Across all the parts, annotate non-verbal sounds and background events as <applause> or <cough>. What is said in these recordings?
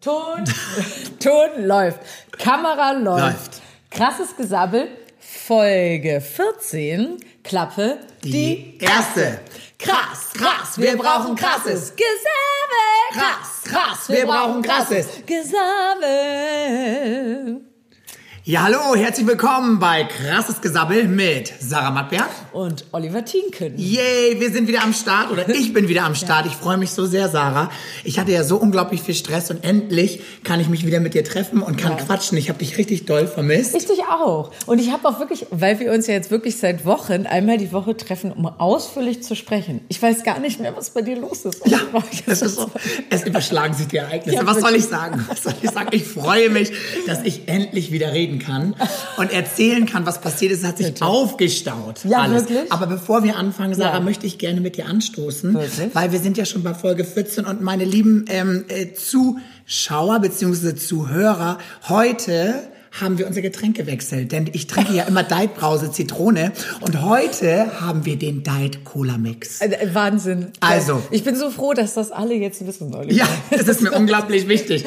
Ton, <laughs> Ton läuft. Kamera läuft. Läuft. Krasses Gesabbel. Folge 14. Klappe. Die erste. Krass, krass, wir brauchen krasses Gesabbel. Krass, krass, wir brauchen krasses Gesabbel. Ja, hallo, herzlich willkommen bei Krasses Gesabbel mit Sarah Mattberg. Und Oliver Tienken. Yay, wir sind wieder am Start oder ich bin wieder am <laughs> Start. Ich freue mich so sehr, Sarah. Ich hatte ja so unglaublich viel Stress und endlich kann ich mich wieder mit dir treffen und kann Ja. quatschen. Ich habe dich richtig doll vermisst. Ich dich auch. Und ich habe auch wirklich, weil wir uns ja jetzt wirklich seit Wochen einmal die Woche treffen, um ausführlich zu sprechen. Ich weiß gar nicht mehr, was bei dir los ist. Ja, <laughs> es ist so. Es überschlagen sich die Ereignisse. Ja, Was soll wirklich. ich sagen? Was soll ich sagen? Ich freue mich, dass ich endlich wieder reden kann und erzählen kann, was passiert ist. Es hat sich Bitte. aufgestaut. Ja, alles. wirklich? Aber bevor wir anfangen, Sarah, Ja. möchte ich gerne mit dir anstoßen, Wirklich? weil wir sind ja schon bei Folge 14 und meine lieben ähm, äh, Zuschauer bzw. Zuhörer, heute haben wir unser Getränk gewechselt, denn ich trinke ja immer Diet Brause Zitrone und heute haben wir den Diet Cola Mix. Äh, Wahnsinn. Also. Ich bin so froh, dass das alle jetzt wissen, Oliver. Ja, das ist mir <laughs> unglaublich wichtig.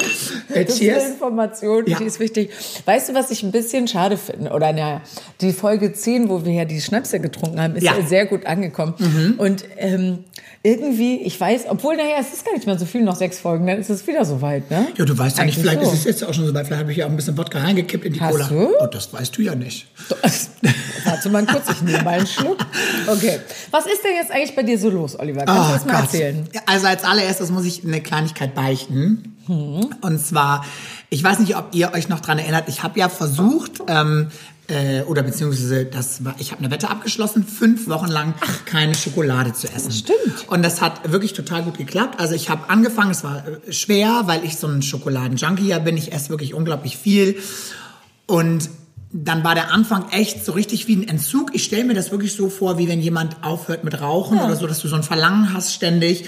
Äh, Das ist eine cheers. Information, Ja. die ist wichtig. Weißt du, was ich ein bisschen schade finde? Oder naja, die Folge 10, wo wir ja die Schnäpse getrunken haben, ist Ja. Mhm. ja. sehr gut angekommen. Und ähm, irgendwie, ich weiß, obwohl, naja, es ist gar nicht mehr so viel, noch sechs Folgen, dann ist es wieder soweit, ne? Ja, du weißt ja nicht, vielleicht so. ist es jetzt auch schon so weit, vielleicht habe ich ja auch ein bisschen Wodka reingekippt in die Hast Cola. du? Oh, das weißt du ja nicht. <laughs> Warte mal kurz, ich nehme mal einen Schluck. Okay. Was ist denn jetzt eigentlich bei dir so los, Oliver? Kannst du Oh das mal Gott. erzählen? Also als allererstes muss ich eine Kleinigkeit beichten. Hm. Und zwar, ich weiß nicht, ob ihr euch noch dran erinnert, ich habe ja versucht, ähm, äh, oder beziehungsweise das war, ich habe eine Wette abgeschlossen, fünf Wochen lang keine Schokolade zu essen. Stimmt. Und das hat wirklich total gut geklappt. Also ich habe angefangen, es war äh, schwer, weil ich so ein Schokoladenjunkie ja bin. Ich esse wirklich unglaublich viel. Und dann war der Anfang echt so richtig wie ein Entzug. Ich stelle mir das wirklich so vor, wie wenn jemand aufhört mit Rauchen oder so, dass du so ein Verlangen hast ständig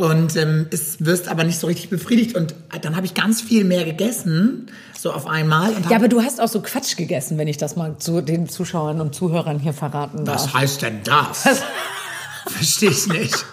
und ähm, es wirst aber nicht so richtig befriedigt. Und dann habe ich ganz viel mehr gegessen, so auf einmal. Ja, aber du hast auch so Quatsch gegessen, wenn ich das mal zu den Zuschauern und Zuhörern hier verraten darf. was heißt denn das? Verstehe ich nicht.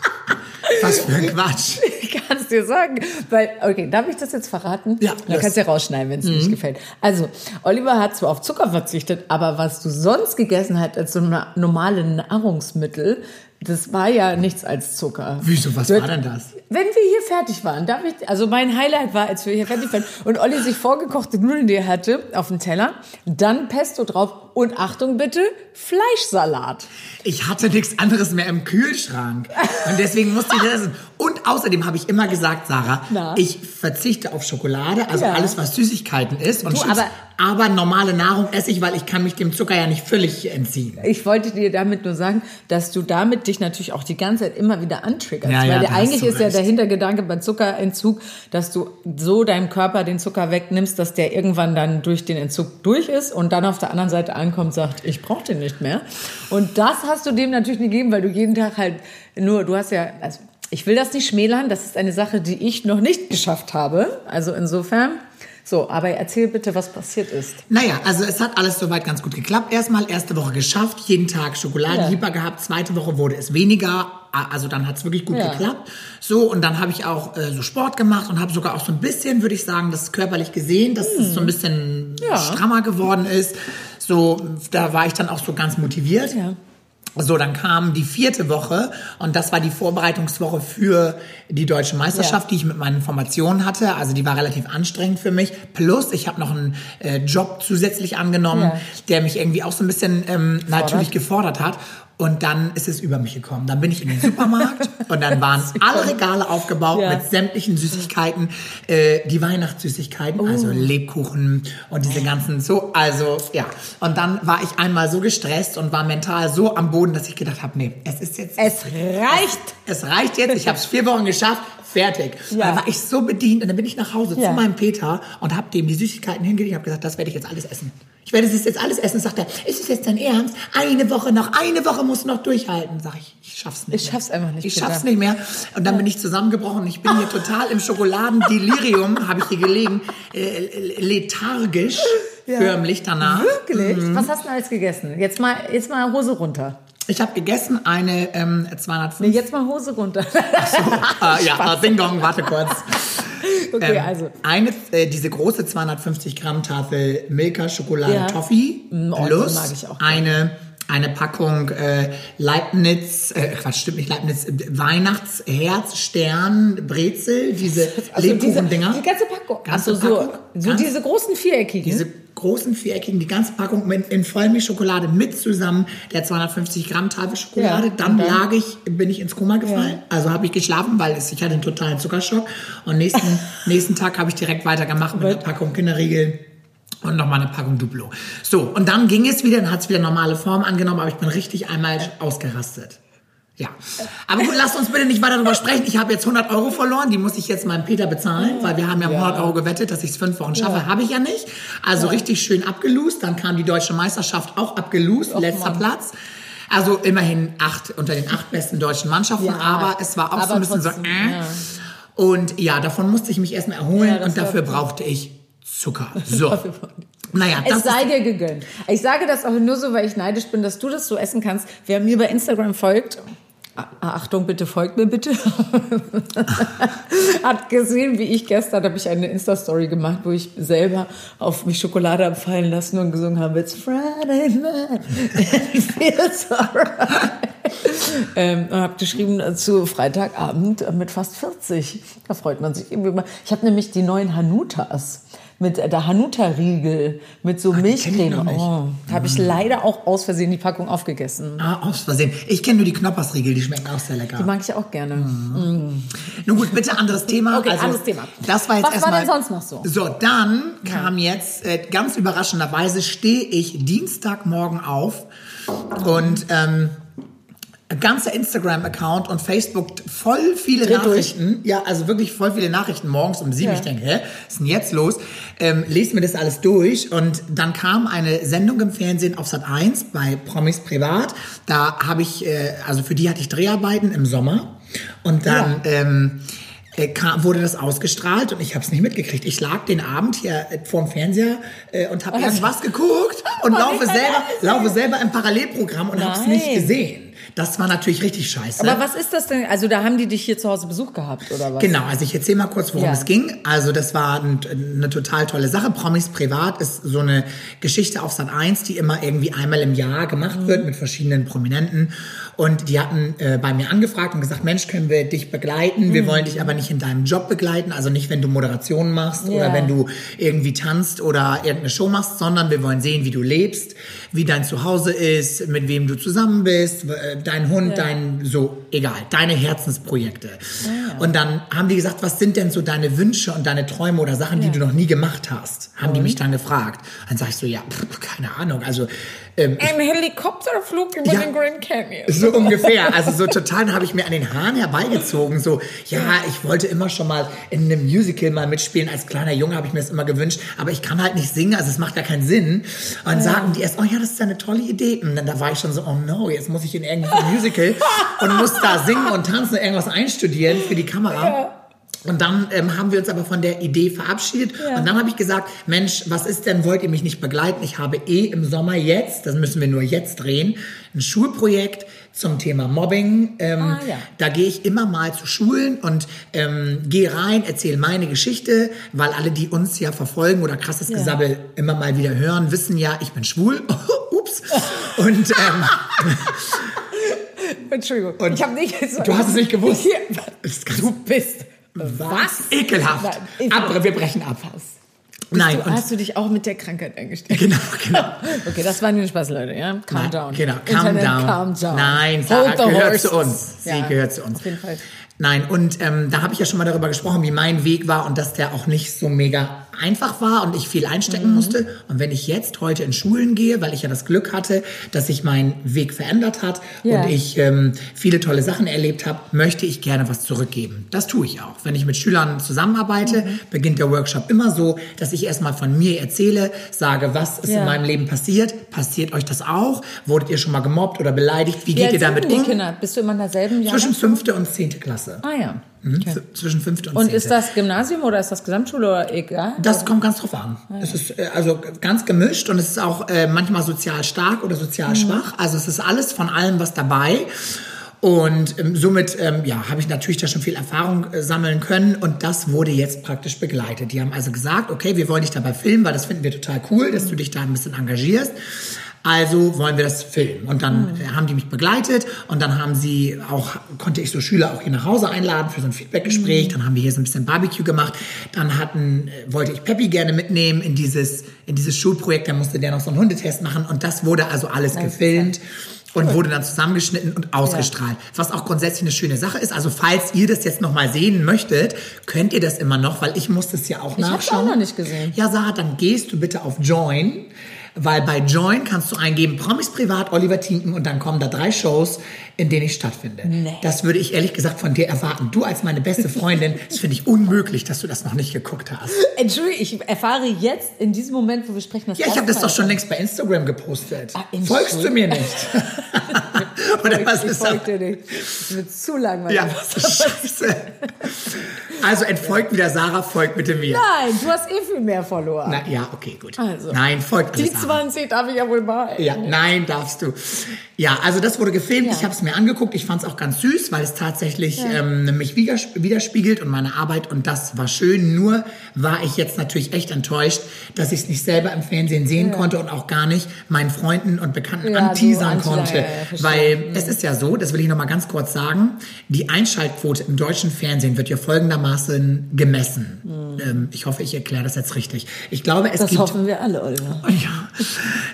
Was für ein Quatsch. Ich kann es dir sagen. Weil, okay, darf ich das jetzt verraten? Ja, Dann kannst du ja rausschneiden, wenn es nicht gefällt. Also, Oliver hat zwar auf Zucker verzichtet, aber was du sonst gegessen hast als so na- normale Nahrungsmittel, das war ja nichts als Zucker. Wieso, was war denn das? Wenn wir hier fertig waren, darf ich, also mein Highlight war, als wir hier fertig waren und Olli sich vorgekochte Nudeln, hatte, auf dem Teller, dann Pesto drauf und Achtung bitte, Fleischsalat. Ich hatte nichts anderes mehr im Kühlschrank. Und deswegen musste ich das essen. Und außerdem habe ich immer gesagt, Sarah, Na? ich verzichte auf Schokolade, also Ja. alles, was Süßigkeiten ist. Und Du, Chips. aber- aber normale Nahrung esse ich, weil ich kann mich dem Zucker ja nicht völlig entziehen. Ich wollte dir damit nur sagen, dass du damit dich natürlich auch die ganze Zeit immer wieder antriggerst. Ja, ja, weil hast eigentlich ist ja recht. der Hintergedanke beim Zuckerentzug, dass du so deinem Körper den Zucker wegnimmst, dass der irgendwann dann durch den Entzug durch ist und dann auf der anderen Seite ankommt sagt, ich brauche den nicht mehr. Und das hast du dem natürlich nicht gegeben, weil du jeden Tag halt nur, du hast ja, also ich will das nicht schmälern, das ist eine Sache, die ich noch nicht geschafft habe. Also insofern, so, aber erzähl bitte, was passiert ist. Naja, also es hat alles soweit ganz gut geklappt. Erstmal erste Woche geschafft, jeden Tag Schokoladenhieber gehabt. Zweite Woche wurde es weniger, also dann hat es wirklich gut Ja. geklappt. So, und dann habe ich auch äh, so Sport gemacht und habe sogar auch so ein bisschen, würde ich sagen, das körperlich gesehen, dass es so ein bisschen Hm. Ja. strammer geworden ist. So, da war ich dann auch so ganz motiviert. Ja. So, dann kam die vierte Woche und das war die Vorbereitungswoche für die deutsche Meisterschaft, Ja. die ich mit meinen Formationen hatte. Also die war relativ anstrengend für mich. Plus, ich habe noch einen äh, Job zusätzlich angenommen, Ja. der mich irgendwie auch so ein bisschen ähm, natürlich gefordert hat. Und dann ist es über mich gekommen. Dann bin ich in den Supermarkt <laughs> und dann waren alle Regale aufgebaut Ja. mit sämtlichen Süßigkeiten, äh, die Weihnachtssüßigkeiten, Oh. also Lebkuchen und diese ganzen so, also ja. Und dann war ich einmal so gestresst und war mental so am Boden, dass ich gedacht habe, nee, es ist jetzt Es reicht. es reicht jetzt, ich habe es vier Wochen geschafft, fertig. Und Ja. dann war ich so bedient und dann bin ich nach Hause Ja. zu meinem Peter und habe dem die Süßigkeiten hingelegt. Ich habe gesagt, das werde ich jetzt alles essen. Ich werde es jetzt alles essen. Sagt er, ist es jetzt dein Ernst? Eine Woche noch, eine Woche musst du noch durchhalten. Sag ich, ich schaff's nicht. Ich schaff's einfach nicht, Ich Peter. schaff's nicht mehr. Und dann bin ich zusammengebrochen. Ich bin hier total im Schokoladendelirium, <laughs> habe ich hier gelegen, äh, lethargisch, förmlich danach. Wirklich? Mhm. Was hast du denn alles gegessen? Jetzt mal, jetzt mal Hose runter. Ich habe gegessen eine ähm, 205. Nee, jetzt mal Hose runter. Ah, ja, ah, Ding Dong, warte kurz. <laughs> Okay, Ähm, also. Eine, äh, diese große 250 Gramm Tafel Milka Schokolade Ja. Toffee Mm, oh, plus mag ich auch gerne. eine eine Packung äh, Leibniz, äh, Quatsch, stimmt nicht Leibniz, äh, Weihnachtsherz, Stern, Brezel, diese Also Lebkuchendinger. diese, die ganze Packung. Ganze Achso, so, Packung. so Ganz- diese großen viereckigen. Diese großen viereckigen, die ganze Packung mit, in Vollmilchschokolade mit zusammen der 250 Gramm Tafel Schokolade. Ja, dann, dann? lag ich, bin ich ins Koma gefallen. Also habe ich geschlafen, weil es, ich hatte einen totalen Zuckerschock. Und nächsten, <laughs> nächsten Tag habe ich direkt weitergemacht mit einer Packung Kinderriegel. Und nochmal eine Packung Duplo. So, und dann ging es wieder, dann hat es wieder normale Form angenommen, aber ich bin richtig einmal ausgerastet. Ja. Aber gut, lasst uns bitte nicht weiter darüber sprechen. Ich habe jetzt 100 Euro verloren, die muss ich jetzt meinem Peter bezahlen, weil wir haben ja, um 100 Euro gewettet, dass ich es fünf Wochen schaffe. Habe ich ja nicht. Also richtig schön abgelost. Dann kam die deutsche Meisterschaft auch abgelost, letzter Mann. Platz. Also immerhin acht unter den acht besten deutschen Mannschaften, Ja, aber es war auch so aber ein bisschen trotzdem, so. Äh. ja. Und ja, davon musste ich mich erstmal erholen Ja, und <laughs> dafür brauchte ich Zucker. So. Naja, Es sei dir gegönnt. Ich sage das auch nur so, weil ich neidisch bin, dass du das so essen kannst. Wer mir bei Instagram folgt, Achtung, bitte folgt mir bitte. <laughs> Hat gesehen, wie ich gestern habe ich eine Insta-Story gemacht, wo ich selber auf mich Schokolade habe fallen lassen und gesungen habe, It's Friday night. It feels alright. ähm, habe geschrieben dazu Freitagabend mit fast 40. Da freut man sich irgendwie mal. Ich habe nämlich die neuen Hanutas mit der Hanuta-Riegel mit so ich Milchcreme. Oh, habe ich leider auch aus Versehen die Packung aufgegessen. ah, aus Versehen. Ich kenne nur die Knoppersriegel, die schmecken auch sehr lecker. Die mag ich auch gerne. Nun gut, bitte anderes Thema. Okay, also, anderes Thema. Das war jetzt Was war denn sonst noch so? So, dann kam jetzt äh, ganz überraschenderweise stehe ich Dienstagmorgen auf und ähm, ganzer Instagram-Account und Facebook voll viele durch. Nachrichten. Ja, also wirklich voll viele Nachrichten morgens um sieben. Ja. Ich denke, hä, was ist denn jetzt los? Ähm, lest mir das alles durch und dann kam eine Sendung im Fernsehen auf Sat 1 bei Promis Privat. Da habe ich, äh, also für die hatte ich Dreharbeiten im Sommer und dann ähm, äh, kam, wurde das ausgestrahlt und ich habe es nicht mitgekriegt. Ich lag den Abend hier äh, vorm Fernseher äh, und habe irgendwas geguckt und laufe ich selber, laufe selber im Parallelprogramm und habe es nicht gesehen. Das war natürlich richtig scheiße. Aber was ist das denn? Also da haben die dich hier zu Hause Besuch gehabt oder was? Genau, also ich erzähle mal kurz, worum Ja. es ging. Also das war ein, eine total tolle Sache. Promis Privat ist so eine Geschichte auf Sat 1, die immer irgendwie einmal im Jahr gemacht wird mit verschiedenen Prominenten. Und die hatten äh, bei mir angefragt und gesagt, Mensch, können wir dich begleiten? Wir wollen dich aber nicht in deinem Job begleiten, also nicht, wenn du Moderationen machst oder Ja. wenn du irgendwie tanzt oder irgendeine Show machst, sondern wir wollen sehen, wie du lebst, wie dein Zuhause ist, mit wem du zusammen bist, äh, dein Hund, dein, so, egal, deine Herzensprojekte. Und dann haben die gesagt, was sind denn so deine Wünsche und deine Träume oder Sachen, die du noch nie gemacht hast? Haben die mich dann gefragt. Dann sag ich so, ja, pff, keine Ahnung, also, ähm, Ein Helikopterflug über Ja. den Grand Canyon. so ungefähr. Also so total habe ich mir an den Haaren herbeigezogen. So, ja, ich wollte immer schon mal in einem Musical mal mitspielen. Als kleiner Junge habe ich mir das immer gewünscht. Aber ich kann halt nicht singen, also es macht ja keinen Sinn. Und dann sagen die erst, oh ja, das ist ja eine tolle Idee. Und dann da war ich schon so, oh no, jetzt muss ich in irgendein Musical und muss da singen und tanzen, irgendwas einstudieren für die Kamera. Und dann ähm, haben wir uns aber von der Idee verabschiedet. Und dann habe ich gesagt, Mensch, was ist denn, wollt ihr mich nicht begleiten? Ich habe eh im Sommer jetzt, das müssen wir nur jetzt drehen, ein Schulprojekt zum Thema Mobbing. Ähm, Ah, ja. Da gehe ich immer mal zu Schulen und ähm, gehe rein, erzähle meine Geschichte, weil alle, die uns ja verfolgen oder krasses Gesabbel immer mal wieder hören, wissen ja, ich bin schwul. <laughs> Ups. Und ähm, <laughs> Entschuldigung. Und ich habe nicht du hast es nicht gewusst. <laughs> Hier, du bist was? ekelhaft. Ekelhaft. Wir brechen ab. Bist Nein, du, hast du dich auch mit der Krankheit eingestellt? genau, genau. <laughs> Okay, das war nur ein Spaß, Leute, ja? Calm Nein, down. Genau, calm Internet, down. calm down. Nein, Sarah gehört zu uns. Sie Ja, gehört zu uns. Auf jeden Fall. Nein, und ähm, da habe ich ja schon mal darüber gesprochen, wie mein Weg war und dass der auch nicht so mega einfach war und ich viel einstecken Mhm. musste. Und wenn ich jetzt heute in Schulen gehe, weil ich ja das Glück hatte, dass sich mein Weg verändert hat Ja. und ich ähm, viele tolle Sachen erlebt habe, möchte ich gerne was zurückgeben. Das tue ich auch. Wenn ich mit Schülern zusammenarbeite, Mhm. beginnt der Workshop immer so, dass ich erstmal von mir erzähle, sage, was ist Ja. in meinem Leben passiert. Passiert euch das auch? Wurdet ihr schon mal gemobbt oder beleidigt? Wie Wie geht ihr damit um? Kinder? Bist du immer in derselben Jahr? Zwischen fünfte und zehnte Klasse. Ah ja. Mhm, Okay. Zwischen fünfte und, Und zehnte. ist das Gymnasium oder ist das Gesamtschule oder egal? Das kommt ganz drauf an. Es ist äh, also ganz gemischt und es ist auch äh, manchmal sozial stark oder sozial schwach. Also es ist alles von allem was dabei. Und ähm, somit ähm, ja, habe ich natürlich da schon viel Erfahrung äh, sammeln können und das wurde jetzt praktisch begleitet. Die haben also gesagt, okay, wir wollen dich dabei filmen, weil das finden wir total cool, dass du dich da ein bisschen engagierst. Also wollen wir das filmen. Und dann mhm. haben die mich begleitet und dann haben sie auch, konnte ich so Schüler auch hier nach Hause einladen für so ein Feedbackgespräch. Mhm. Dann haben wir hier so ein bisschen Barbecue gemacht. Dann hatten, äh, wollte ich Peppi gerne mitnehmen in dieses, in dieses Schulprojekt. Dann musste der noch so einen Hundetest machen und das wurde also alles das gefilmt und wurde dann zusammengeschnitten und ausgestrahlt. Ja. Was auch grundsätzlich eine schöne Sache ist. Also falls ihr das jetzt nochmal sehen möchtet, könnt ihr das immer noch, weil ich muss das ja auch ich nachschauen. Ich habe auch noch nicht gesehen. Ja, Sarah, dann gehst du bitte auf Join weil bei Join kannst du eingeben, Promis Privat, Oliver Tinken und dann kommen da drei Shows, in denen ich stattfinde. Nee. Das würde ich ehrlich gesagt von dir erwarten. Du als meine beste Freundin, <laughs> das finde ich unmöglich, dass du das noch nicht geguckt hast. Entschuldigung, ich erfahre jetzt in diesem Moment, wo wir sprechen, das Ja, ich habe das doch schon längst bei Instagram gepostet. Ah, Folgst du mir nicht? <laughs> <laughs> Oder was ist das? dir nicht. Das wird zu langweilig. Ja, scheiße. <laughs> Also entfolgt wieder Sarah, folgt bitte mir. Nein, du hast eh viel mehr verloren. Na, ja, okay, gut. Also, nein, folgt Die 20 darf ich ja wohl behalten. Ja, nein, darfst du. Ja, also das wurde gefilmt. Ja. Ich habe es mir angeguckt. Ich fand es auch ganz süß, weil es tatsächlich ja. ähm, mich widerspiegelt und meine Arbeit. Und das war schön. Nur war ich jetzt natürlich echt enttäuscht, dass ich es nicht selber im Fernsehen sehen ja. konnte und auch gar nicht meinen Freunden und Bekannten anteasern konnte. weil es ist ja so, das will ich noch mal ganz kurz sagen, die Einschaltquote im deutschen Fernsehen wird ja folgendermaßen gemessen. Mhm. Ähm, ich hoffe, ich erkläre das jetzt richtig. Ich glaube, es das gibt... Das hoffen wir alle, Oliver. <laughs> Ja,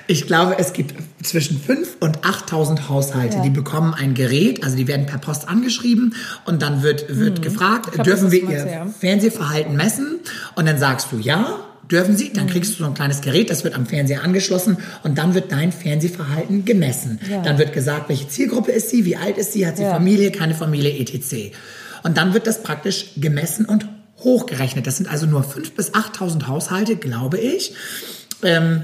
ich glaube, es gibt zwischen 5 und 8.000 Haushalte, ja. die bekommen ein Gerät, also die werden per Post angeschrieben und dann wird, wird mhm. gefragt, glaub, dürfen wir ihr. Fernsehverhalten messen? Und dann sagst du ja, dürfen sie, dann mhm. kriegst du so ein kleines Gerät, das wird am Fernseher angeschlossen und dann wird dein Fernsehverhalten gemessen. Ja. Dann wird gesagt, welche Zielgruppe ist sie, wie alt ist sie, hat sie Familie, keine Familie, etc. Und dann wird das praktisch gemessen und hochgerechnet. Das sind also nur 5.000 bis 8.000 Haushalte, glaube ich. Ähm,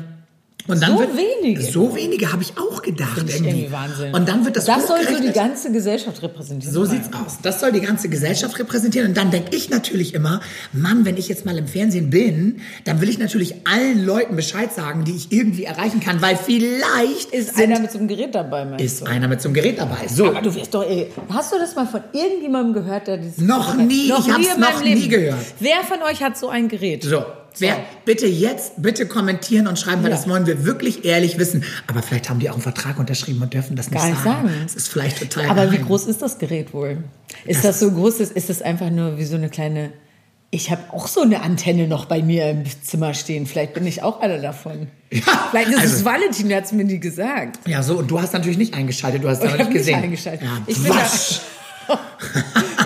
und dann so wird, wenige? So wenige habe ich auch gedacht. Finde ich irgendwie Wahnsinn. Und dann wird das Das soll so die ganze Gesellschaft repräsentieren. So sieht's aus. Das soll die ganze Gesellschaft repräsentieren. Und dann denke ich natürlich immer, Mann, wenn ich jetzt mal im Fernsehen bin, dann will ich natürlich allen Leuten Bescheid sagen, die ich irgendwie erreichen kann, weil vielleicht ist einer mit so einem Gerät dabei. Ist du? einer mit so einem Gerät dabei. So. Aber du wirst doch, ey, hast du das mal von irgendjemandem gehört, der dieses Noch nie. Noch ich habe es noch nie gehört. Wer von euch hat so ein Gerät? So. Wer, bitte jetzt, bitte kommentieren und schreiben, weil ja. das wollen wir wirklich ehrlich wissen. Aber vielleicht haben die auch einen Vertrag unterschrieben und dürfen das nicht Gar nicht sagen. sagen. Das ist vielleicht total Aber geheim. wie groß ist das Gerät wohl? Ist das, das so groß? Ist, ist das einfach nur wie so eine kleine... Ich habe auch so eine Antenne noch bei mir im Zimmer stehen. Vielleicht bin ich auch einer davon. <laughs> Ja, Vielleicht ist also, es Valentin, der hat es mir nie gesagt. Ja, so. Und du hast natürlich nicht eingeschaltet. Du hast es nicht gesehen. Nicht eingeschaltet. Ja, ich, bin da,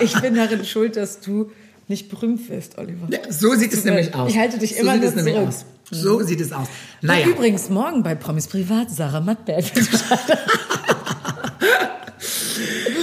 <laughs> ich bin darin schuld, dass du nicht berühmt wirst, Oliver. Ja, so sieht es nämlich aus. Ich halte dich immer so nur zurück. Aus. So sieht es aus. Naja. Und übrigens morgen bei Promis Privat Sarah Mattberg. <laughs>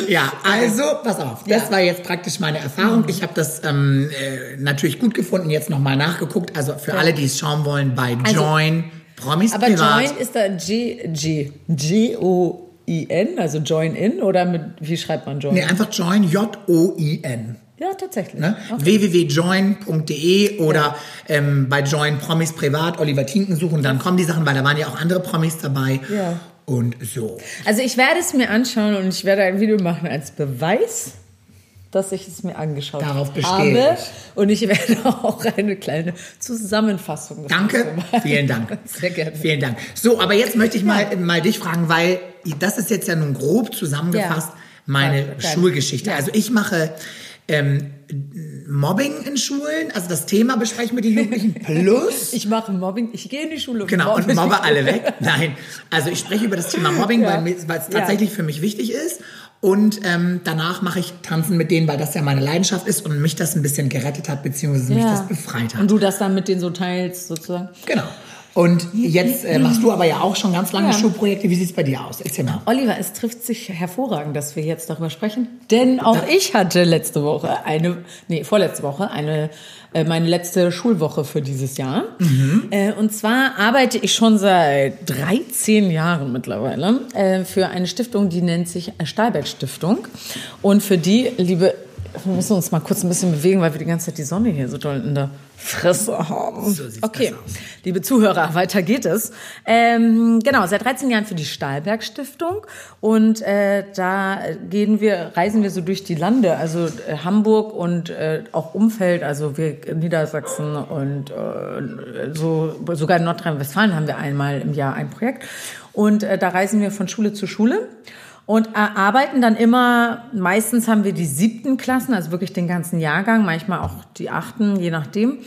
ja, also pass auf, das ja. war jetzt praktisch meine Erfahrung. Ich habe das ähm, äh, natürlich gut gefunden, jetzt nochmal nachgeguckt. Also für ja. alle, die es schauen wollen, bei also, Join Promis aber Privat. Aber Join ist da G G G O I N, also Join in oder mit wie schreibt man Join? Nee, einfach Join J O I N. Ja, tatsächlich. Ne? Okay. www.join.de oder ja. ähm, bei Join Promis privat Oliver Tinken suchen, dann kommen die Sachen, weil da waren ja auch andere Promis dabei. Ja. Und so. Also ich werde es mir anschauen und ich werde ein Video machen als Beweis, dass ich es mir angeschaut Darauf habe. Und ich werde <laughs> auch eine kleine Zusammenfassung. Danke, vielen Dank. <laughs> Sehr gerne. Vielen Dank. So, aber jetzt möchte ich mal, ja. mal dich fragen, weil das ist jetzt ja nun grob zusammengefasst ja. meine ja, Schulgeschichte. Also ich mache ähm, Mobbing in Schulen, also das Thema besprechen mit den Jugendlichen plus. Ich mache Mobbing, ich gehe in die Schule. Und genau, und mobbe alle weg. Nein, also ich spreche über das Thema <laughs> Mobbing, ja. weil, es tatsächlich ja. für mich wichtig ist. Und ähm, danach mache ich Tanzen mit denen, weil das ja meine Leidenschaft ist und mich das ein bisschen gerettet hat, beziehungsweise ja. mich das befreit hat. Und du das dann mit denen so teilst, sozusagen? Genau. Und jetzt äh, machst du aber ja auch schon ganz lange ja. Schulprojekte. Wie sieht es bei dir aus? Erzähl mal. Oliver, es trifft sich hervorragend, dass wir jetzt darüber sprechen. Denn auch ich hatte letzte Woche eine, nee, vorletzte Woche eine, äh, meine letzte Schulwoche für dieses Jahr. Mhm. Äh, und zwar arbeite ich schon seit 13 Jahren mittlerweile äh, für eine Stiftung, die nennt sich Stahlberg Stiftung. Und für die, liebe wir müssen uns mal kurz ein bisschen bewegen, weil wir die ganze Zeit die Sonne hier so doll in der Fresse haben. So okay, liebe Zuhörer, <laughs> weiter geht es. Ähm, genau, seit 13 Jahren für die Stahlberg Stiftung. Und äh, da gehen wir, reisen wir so durch die Lande, also äh, Hamburg und äh, auch Umfeld, also wir in Niedersachsen und äh, so sogar in Nordrhein-Westfalen haben wir einmal im Jahr ein Projekt. Und äh, da reisen wir von Schule zu Schule und erarbeiten dann immer, meistens haben wir die siebten Klassen, also wirklich den ganzen Jahrgang, manchmal auch die achten, je nachdem.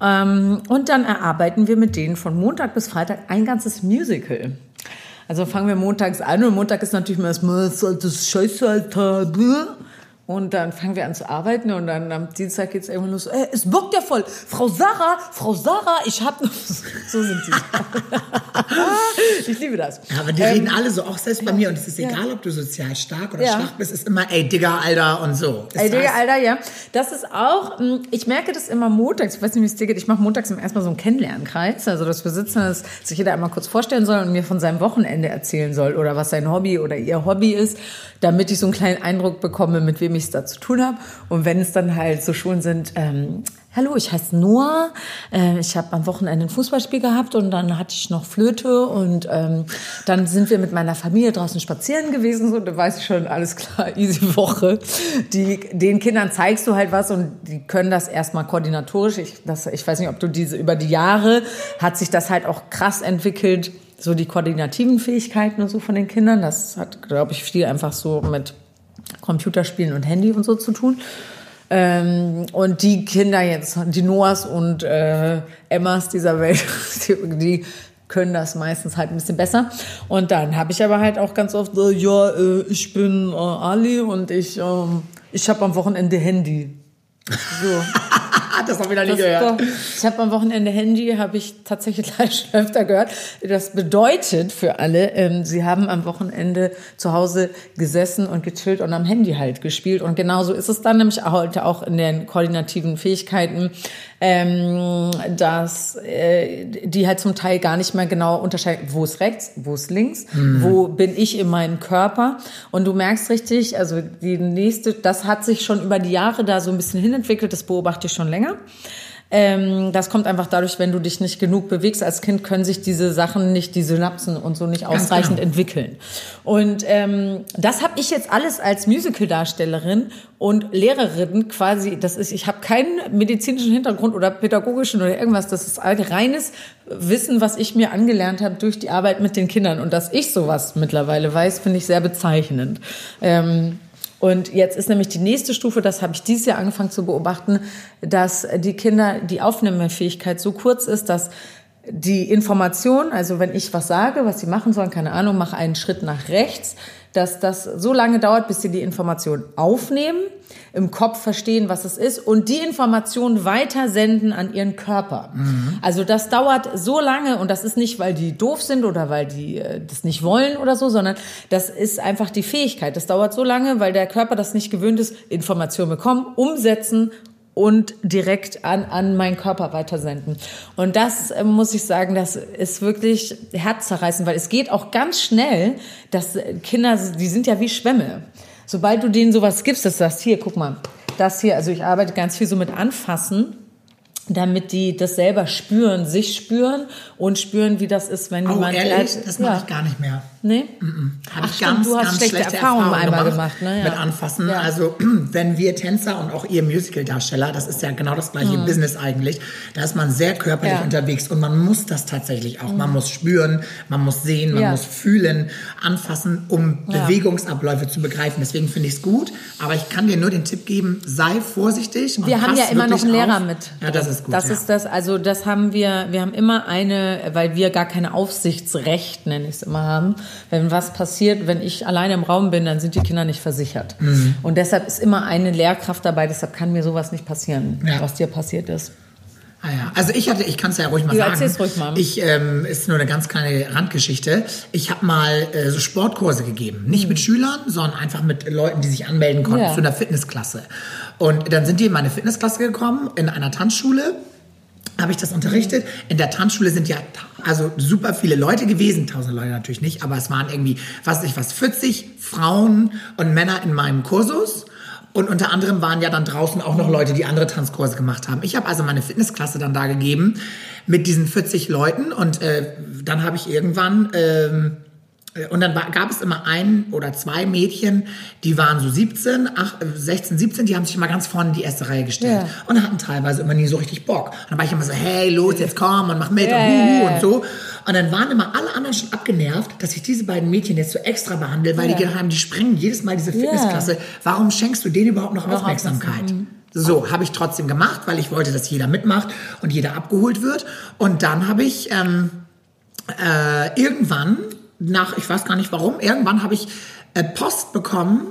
Ähm, Und dann erarbeiten wir mit denen von Montag bis Freitag ein ganzes Musical. Also fangen wir montags an und Montag ist natürlich mal das, das Scheiße, Alter. Und dann fangen wir an zu arbeiten und dann am Dienstag geht's irgendwann los. Ey, es bockt ja voll. Frau Sarah, Frau Sarah, ich hab noch... <laughs> So sind die. <laughs> ich liebe das. Ja, aber die reden alle so, auch selbst bei mir. Und es ist egal, ob du sozial stark oder Ja. schwach bist, ist immer, ey, Digga, Alter und so. Das Ey, Digga, Alter, ja. Das ist auch, mh, ich merke das immer montags, ich weiß nicht, wie es dir geht, ich mache montags immer erstmal so einen Kennenlernkreis, also dass wir sitzen, dass sich jeder einmal kurz vorstellen soll und mir von seinem Wochenende erzählen soll oder was sein Hobby oder ihr Hobby ist, damit ich so einen kleinen Eindruck bekomme, mit wem ich es da zu tun habe. Und wenn es dann halt so Schulen sind, ähm, Hallo, ich heiße Noah. Äh, ich habe am Wochenende ein Fußballspiel gehabt und dann hatte ich noch Flöte und ähm, dann sind wir mit meiner Familie draußen spazieren gewesen. So, da weiß ich schon, alles klar, <laughs> easy Woche. Die, den Kindern zeigst du halt was und die können das erstmal koordinatorisch. Ich, das, ich weiß nicht, ob du diese über die Jahre hat sich das halt auch krass entwickelt, so die koordinativen Fähigkeiten und so von den Kindern. Das hat, glaube ich, viel einfach so mit Computerspielen und Handy und so zu tun. Ähm, und die Kinder jetzt, die Noahs und äh, Emmas dieser Welt, <laughs> die, die können das meistens halt ein bisschen besser. Und dann habe ich aber halt auch ganz oft, äh, ja, äh, ich bin äh, Ali und ich, ähm, ich habe am Wochenende Handy. So. <laughs> das habe ich noch nie Das gehört. doch- Ich habe am Wochenende Handy, habe ich tatsächlich <laughs> gleich schon öfter gehört. Das bedeutet für alle, ähm, sie haben am Wochenende zu Hause gesessen und gechillt und am Handy halt gespielt. Und genauso ist es dann nämlich heute auch in den koordinativen Fähigkeiten, ähm, dass äh, die halt zum Teil gar nicht mehr genau unterscheiden, wo ist rechts, wo ist links, wo bin ich in meinem Körper. Und du merkst richtig, also die nächste, das hat sich schon über die Jahre da so ein bisschen hinentwickelt, das beobachte ich schon länger. Ähm, das kommt einfach dadurch, wenn du dich nicht genug bewegst. Als Kind können sich diese Sachen nicht, die Synapsen und so nicht ausreichend genau. entwickeln. Und ähm, das habe ich jetzt alles als Musical-Darstellerin und Lehrerin quasi. Das ist, ich habe keinen medizinischen Hintergrund oder pädagogischen oder irgendwas. Das ist reines Wissen, was ich mir angelernt habe durch die Arbeit mit den Kindern. Und dass ich sowas mittlerweile weiß, finde ich sehr bezeichnend. Ähm, und jetzt ist nämlich die nächste Stufe, das habe ich dieses Jahr angefangen zu beobachten, dass die Kinder, die Aufnahmefähigkeit so kurz ist, dass die Information, also wenn ich was sage, was sie machen sollen, keine Ahnung, mach einen Schritt nach rechts, dass das so lange dauert, bis sie die Information aufnehmen, im Kopf verstehen, was es ist und die Information weitersenden an ihren Körper. Also das dauert so lange und das ist nicht, weil die doof sind oder weil die äh, das nicht wollen oder so, sondern das ist einfach die Fähigkeit. Das dauert so lange, weil der Körper das nicht gewöhnt ist, Information bekommen, umsetzen und direkt an, an meinen Körper weitersenden. Und das äh, muss ich sagen, das ist wirklich herzzerreißend, weil es geht auch ganz schnell, dass äh, Kinder, die sind ja wie Schwämme. Sobald du denen sowas gibst, das sagst, hier, guck mal, das hier, also ich arbeite ganz viel so mit Anfassen, damit die das selber spüren, sich spüren und spüren, wie das ist, wenn Oh, jemand... ehrlich? Das mache ja. ich gar nicht mehr. Nee? Habe Ach, ich stimmt, ganz, du hast ganz schlechte schlechte Erfahrungen Erfahrungen einmal gemacht, ne? Ja. mit Anfassen. Ja. Also <clears throat> wenn wir Tänzer und auch ihr Musical-Darsteller, das ist ja genau das gleiche Business eigentlich, da ist man sehr körperlich Mhm. Ja. Mhm. unterwegs und man muss das tatsächlich auch. Man muss spüren, man muss sehen, man muss fühlen, anfassen, um. Bewegungsabläufe zu begreifen. Deswegen finde ich es gut, aber ich kann dir nur den Tipp geben, sei vorsichtig. Wir haben ja immer noch einen Lehrer auf. mit. Ja, das ist gut. Das ist das, also das haben wir, wir haben immer eine, weil wir gar keine Aufsichtsrecht, nenne ich es immer, haben. Wenn was passiert, wenn ich alleine im Raum bin, dann sind die Kinder nicht versichert. Mhm. Und deshalb ist immer eine Lehrkraft dabei, deshalb kann mir sowas nicht passieren, Ja. was dir passiert ist. Ah ja. Also ich hatte, ich kann es ja ruhig mal Ja, sagen. ruhig mal. Ich ähm, ist nur eine ganz kleine Randgeschichte. Ich habe mal äh, so Sportkurse gegeben, nicht mit Schülern, sondern einfach mit Leuten, die sich anmelden konnten Ja. zu einer Fitnessklasse. Und dann sind die in meine Fitnessklasse gekommen in einer Tanzschule. Habe ich das unterrichtet? In der Tanzschule sind ja also super viele Leute gewesen, tausend Leute natürlich nicht, aber es waren irgendwie, was ich was, 40 Frauen und Männer in meinem Kursus. Und unter anderem waren ja dann draußen auch noch Leute, die andere Tanzkurse gemacht haben. Ich habe also meine Fitnessklasse dann da gegeben mit diesen 40 Leuten und äh, dann habe ich irgendwann ähm, und dann war, gab es immer ein oder zwei Mädchen, die waren so 17, 8, 16, 17, die haben sich immer ganz vorne in die erste Reihe gestellt Ja. und hatten teilweise immer nie so richtig Bock. Und dann war ich immer so, hey, los, jetzt komm und mach mit Ja, und huhu und so. Und dann waren immer alle anderen schon abgenervt, dass ich diese beiden Mädchen jetzt so extra behandle, weil Ja. die gedacht haben, die sprengen jedes Mal diese Fitnessklasse. Warum schenkst du denen überhaupt noch Noch Aufmerksamkeit? So, habe ich trotzdem gemacht, weil ich wollte, dass jeder mitmacht und jeder abgeholt wird. Und dann habe ich ähm, äh, irgendwann, nach, ich weiß gar nicht warum, irgendwann habe ich äh, Post bekommen,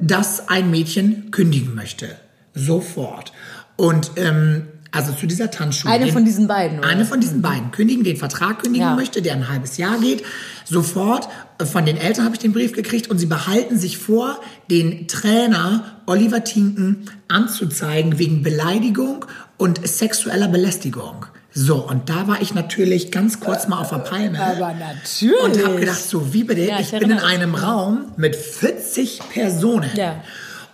dass ein Mädchen kündigen möchte. Sofort. Und ähm, also zu dieser Tanzschule. Eine von diesen beiden, oder? Eine von diesen beiden kündigen, den Vertrag kündigen Ja. möchte, der ein halbes Jahr geht. Sofort. Äh, Von den Eltern habe ich den Brief gekriegt und sie behalten sich vor, den Trainer Oliver Tinken anzuzeigen wegen Beleidigung und sexueller Belästigung. So, und da war ich natürlich ganz kurz mal auf der Palme. Aber natürlich. Und habe gedacht, so wie bitte, Ja, ich, ich bin in einem Raum mit 40 Personen. Ja.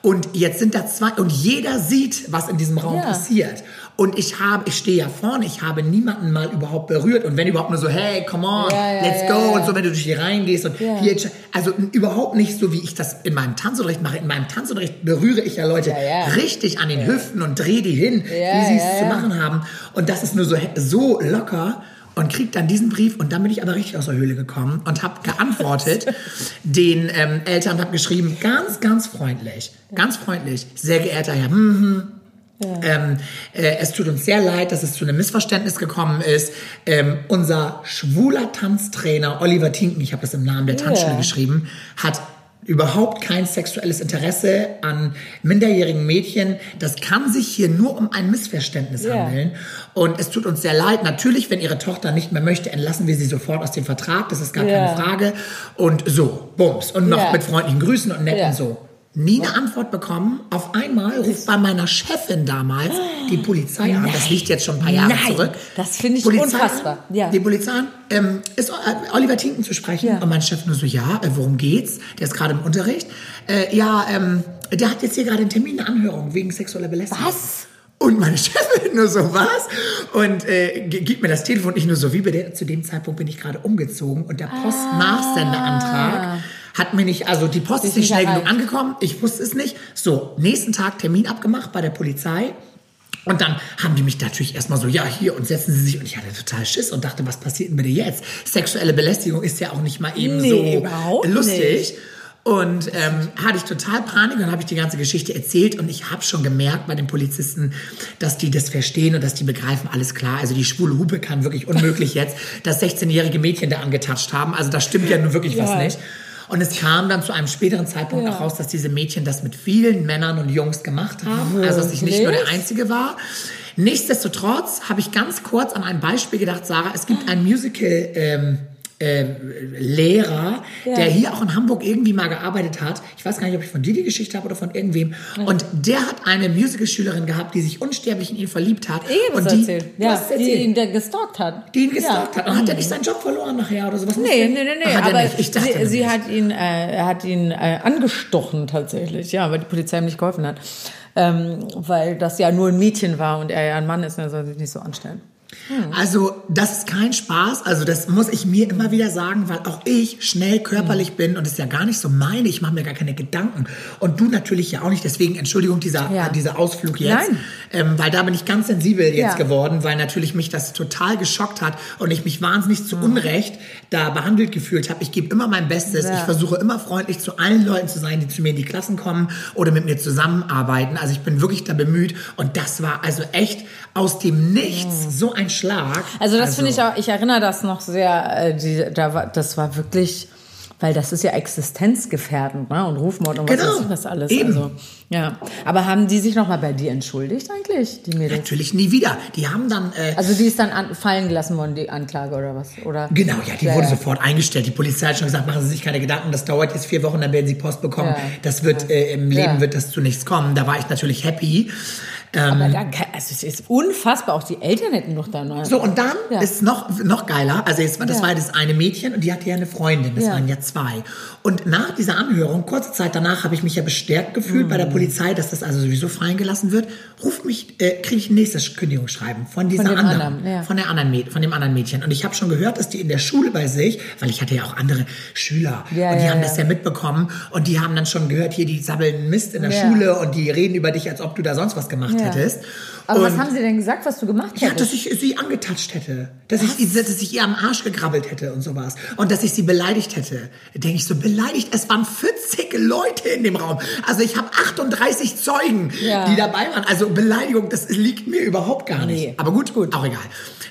Und jetzt sind da zwei, und jeder sieht, was in diesem Raum Ja. passiert. Und ich habe, ich stehe ja vorne, ich habe niemanden mal überhaupt berührt. Und wenn überhaupt nur so, hey, come on, Ja, ja, let's go. Und so, wenn du durch hier reingehst und hier, also überhaupt nicht so, wie ich das in meinem Tanzunterricht mache. In meinem Tanzunterricht berühre ich ja Leute richtig an den Hüften und drehe die hin, wie sie es zu machen haben. Und das ist nur so, so locker. Und krieg dann diesen Brief und dann bin ich aber richtig aus der Höhle gekommen und habe geantwortet <laughs> den ähm, Eltern und habe geschrieben, ganz, ganz freundlich, ganz freundlich, sehr geehrter Herr, hm, hm, ähm, äh, es tut uns sehr leid, dass es zu einem Missverständnis gekommen ist. Ähm, unser schwuler Tanztrainer Oliver Tinken, ich habe das im Namen der Tanzschule Ja. geschrieben, hat überhaupt kein sexuelles Interesse an minderjährigen Mädchen. Das kann sich hier nur um ein Missverständnis Ja. handeln. Und es tut uns sehr leid. Natürlich, wenn Ihre Tochter nicht mehr möchte, entlassen wir sie sofort aus dem Vertrag. Das ist gar Ja. keine Frage. Und so, bums. Und noch Ja. mit freundlichen Grüßen und nett Ja. und so. Nie eine Antwort bekommen. Auf einmal ruft bei meiner Chefin damals die Polizei an. Das liegt jetzt schon ein paar Jahre Nein, zurück. das finde ich Polizei unfassbar. Ja. Die Polizei an, ähm, ist äh, Oliver Tinken zu sprechen? Ja. Und mein Chef nur so, ja, äh, worum geht's? Der ist gerade im Unterricht. Äh, ja, ähm, der hat jetzt hier gerade einen Termin, eine Anhörung wegen sexueller Belästigung. Was? Und meine <laughs> Chefin nur so, was? Und äh, gibt mir das Telefon ich nur so, wie bitte? Zu dem Zeitpunkt bin ich gerade umgezogen und der Postnachsendeantrag hat mir nicht, also die Post ist nicht schnell genug angekommen, ich wusste es nicht. So, nächsten Tag Termin abgemacht bei der Polizei. Und dann haben die mich natürlich erstmal so, ja, hier und setzen Sie sich. Und ich hatte total Schiss und dachte, was passiert denn bitte jetzt? Sexuelle Belästigung ist ja auch nicht mal eben Nee, so lustig. nicht. Und ähm, hatte ich total Panik und habe ich die ganze Geschichte erzählt und ich habe schon gemerkt bei den Polizisten, dass die das verstehen und dass die begreifen, alles klar. Also die schwule Hupe kann wirklich unmöglich jetzt das 16-jährige Mädchen da angetatscht haben. Also da stimmt ja nun wirklich was Ja. nicht. Und es kam dann zu einem späteren Zeitpunkt Ja. auch raus, dass diese Mädchen das mit vielen Männern und Jungs gemacht haben. also dass ich nicht nur der? Einzige war. Nichtsdestotrotz habe ich ganz kurz an ein Beispiel gedacht, Sarah. Es gibt ein Musical. Ähm, äh, Lehrer, Ja. der hier auch in Hamburg irgendwie mal gearbeitet hat. Ich weiß gar nicht, ob ich von dir die Geschichte habe oder von irgendwem. Und der hat eine Musicalschülerin gehabt, die sich unsterblich in ihn verliebt hat. Habe und die, erzählt. Ja, die ihn der gestalkt hat. die ihn gestalkt ja. hat. Und hat er nicht seinen Job verloren nachher oder sowas? Nee, nee, nee, nee. Er aber nicht. Ich dachte sie, sie hat ihn, äh, er hat ihn äh, angestochen tatsächlich, ja, weil die Polizei ihm nicht geholfen hat. Ähm, weil das ja nur ein Mädchen war und er ja ein Mann ist, und er soll sich nicht so anstellen. Also, das ist kein Spaß. Also, das muss ich mir immer wieder sagen, weil auch ich schnell körperlich Mhm. bin und es ist ja gar nicht so meine. Ich mache mir gar keine Gedanken. Und du natürlich ja auch nicht. Deswegen, Entschuldigung, dieser, Ja. dieser Ausflug jetzt. Nein. Ähm, weil da bin ich ganz sensibel jetzt Ja. geworden, weil natürlich mich das total geschockt hat und ich mich wahnsinnig zu Unrecht da behandelt gefühlt habe. Ich gebe immer mein Bestes. Ja. Ich versuche immer freundlich zu allen Leuten zu sein, die zu mir in die Klassen kommen oder mit mir zusammenarbeiten. Also ich bin wirklich da bemüht. Und das war also echt aus dem Nichts so ein Schlag. Also das finde ich auch, ich erinnere das noch sehr, äh, die, da war, das war wirklich, weil das ist ja existenzgefährdend, ne? Und Rufmord und was Genau. ich was alles. Eben. Also, ja. Aber haben die sich nochmal bei dir entschuldigt eigentlich, die Mädels? Natürlich nie wieder. Die haben dann. Äh, Also die ist dann an, fallen gelassen worden, die Anklage oder was? Oder? Genau, ja, die Ja, wurde ja. sofort eingestellt. Die Polizei hat schon gesagt, machen Sie sich keine Gedanken, das dauert jetzt vier Wochen, dann werden Sie Post bekommen. Ja. Das wird, äh, im Leben wird das zu nichts kommen. Da war ich natürlich happy. Ähm, Aber dann, also es ist unfassbar. Auch die Eltern hätten doch da noch. So, und dann Ja. ist noch, noch geiler. Also, jetzt, das Ja. war das eine Mädchen und die hatte ja eine Freundin. Das Ja. waren ja zwei. Und nach dieser Anhörung, kurze Zeit danach, habe ich mich ja bestärkt gefühlt Mhm. bei der Polizei, dass das also sowieso fallen gelassen wird. Ruft mich, äh, kriege ich ein nächstes Kündigungsschreiben von dieser dem anderen, anderen, ja. von der anderen Mäd von dem anderen Mädchen. Und ich habe schon gehört, dass die in der Schule bei sich, weil ich hatte ja auch andere Schüler Ja, und die haben das ja mitbekommen und die haben dann schon gehört, hier die sabbeln Mist in der. Schule und die reden über dich, als ob du da sonst was gemacht Ja. Hättest. Aber was Und- haben sie denn gesagt, was du gemacht ja, hättest? dass ich sie angetatscht hätte. Dass ich, dass ich ihr am Arsch gegrabbelt hätte und sowas. Und dass ich sie beleidigt hätte. Da denke ich so, beleidigt? Es waren 40 Leute in dem Raum. Also ich habe 38 Zeugen, Ja. die dabei waren. Also Beleidigung, das liegt mir überhaupt gar nicht. Nee. Aber gut, gut, auch egal.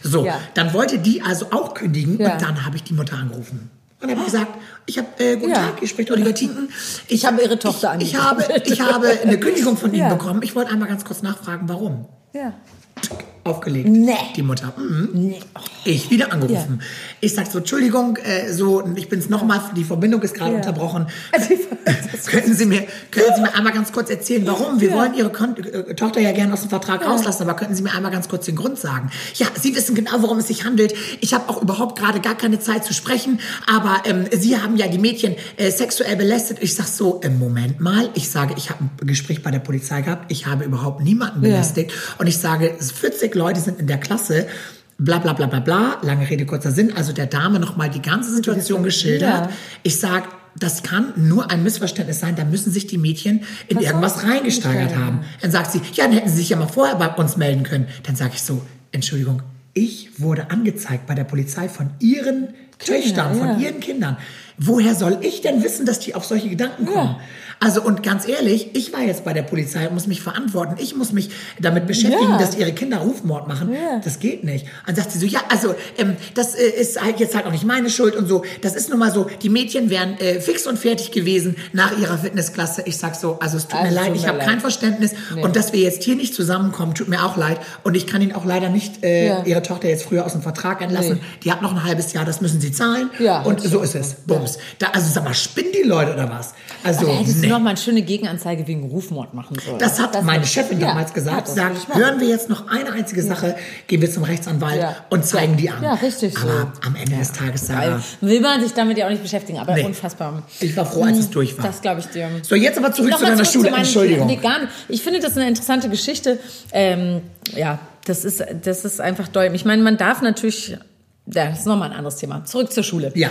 So, Ja. dann wollte die also auch kündigen Ja. und dann habe ich die Mutter angerufen. Und habe gesagt, ich habe, äh, guten Ja. Tag, hier spricht Oliver Tinken. Ich habe Ihre Tochter ich, ich habe, ich habe eine Kündigung von Ihnen Ja. bekommen. Ich wollte einmal ganz kurz nachfragen, warum ja. Aufgelegt. Nee. Die Mutter. Mhm. Ich wieder angerufen. Ich sag so, Entschuldigung, äh, so, ich bin's nochmal, die Verbindung ist gerade Ja. unterbrochen. <laughs> Also <laughs> könnten Sie mir, können Sie mir einmal ganz kurz erzählen, warum? Wir wollen Ihre Kon äh, Tochter ja gerne aus dem Vertrag rauslassen, aber könnten Sie mir einmal ganz kurz den Grund sagen? Ja, Sie wissen genau, worum es sich handelt. Ich habe auch überhaupt gerade gar keine Zeit zu sprechen, aber ähm, Sie haben ja die Mädchen äh, sexuell belästigt. Ich sag so, im Moment mal, ich sage, ich habe ein Gespräch bei der Polizei gehabt, ich habe überhaupt niemanden Ja. belästigt und ich sage, 40 Leute sind in der Klasse. Bla bla bla bla bla, lange Rede, kurzer Sinn, also der Dame nochmal die ganze Situation geschildert. Ja. Ich sag, das kann nur ein Missverständnis sein, da müssen sich die Mädchen in irgendwas reingesteigert haben. Dann sagt sie, ja, dann hätten sie sich ja mal vorher bei uns melden können. Dann sage ich so, Entschuldigung, ich wurde angezeigt bei der Polizei von ihren Töchtern, von ja. ihren Kindern. Woher soll ich denn wissen, dass die auf solche Gedanken kommen? Also und ganz ehrlich, ich war jetzt bei der Polizei und muss mich verantworten. Ich muss mich damit beschäftigen, Ja. dass ihre Kinder Rufmord machen. Ja. Das geht nicht. Dann sagt sie so, ja, also ähm, das äh, ist halt jetzt halt auch nicht meine Schuld und so. Das ist nun mal so, die Mädchen wären äh, fix und fertig gewesen nach ihrer Fitnessklasse. Ich sag so, also es tut Also, mir leid, tut ich habe kein Verständnis und dass wir jetzt hier nicht zusammenkommen, tut mir auch leid. Und ich kann Ihnen auch leider nicht äh, Ja. Ihre Tochter jetzt früher aus dem Vertrag entlassen. Nee. Die hat noch ein halbes Jahr, das müssen Sie zahlen. Ja, und so ist es. Bums. Da, also sag mal, spinnen die Leute oder was? Also, nee. Du noch mal eine schöne Gegenanzeige wegen Rufmord machen sollen. Das hat meine hätte- Chefin Ja, damals gesagt. das sagt, hören wir jetzt noch eine einzige Sache, gehen wir zum Rechtsanwalt und zeigen die an. Ja, richtig so. Aber am Ende des Tages, Sarah, will man sich damit ja auch nicht beschäftigen, aber Nee. unfassbar. ich war froh, als es durch war. Das glaube ich dir. So, jetzt aber zurück zu Nochmal deiner Schule. zu Entschuldigung. Nee, gar nicht. Ich finde das eine interessante Geschichte. Ähm, ja, das ist, das ist einfach doll. Ich meine, man darf natürlich, ja, das ist nochmal ein anderes Thema. Zurück zur Schule. Ja.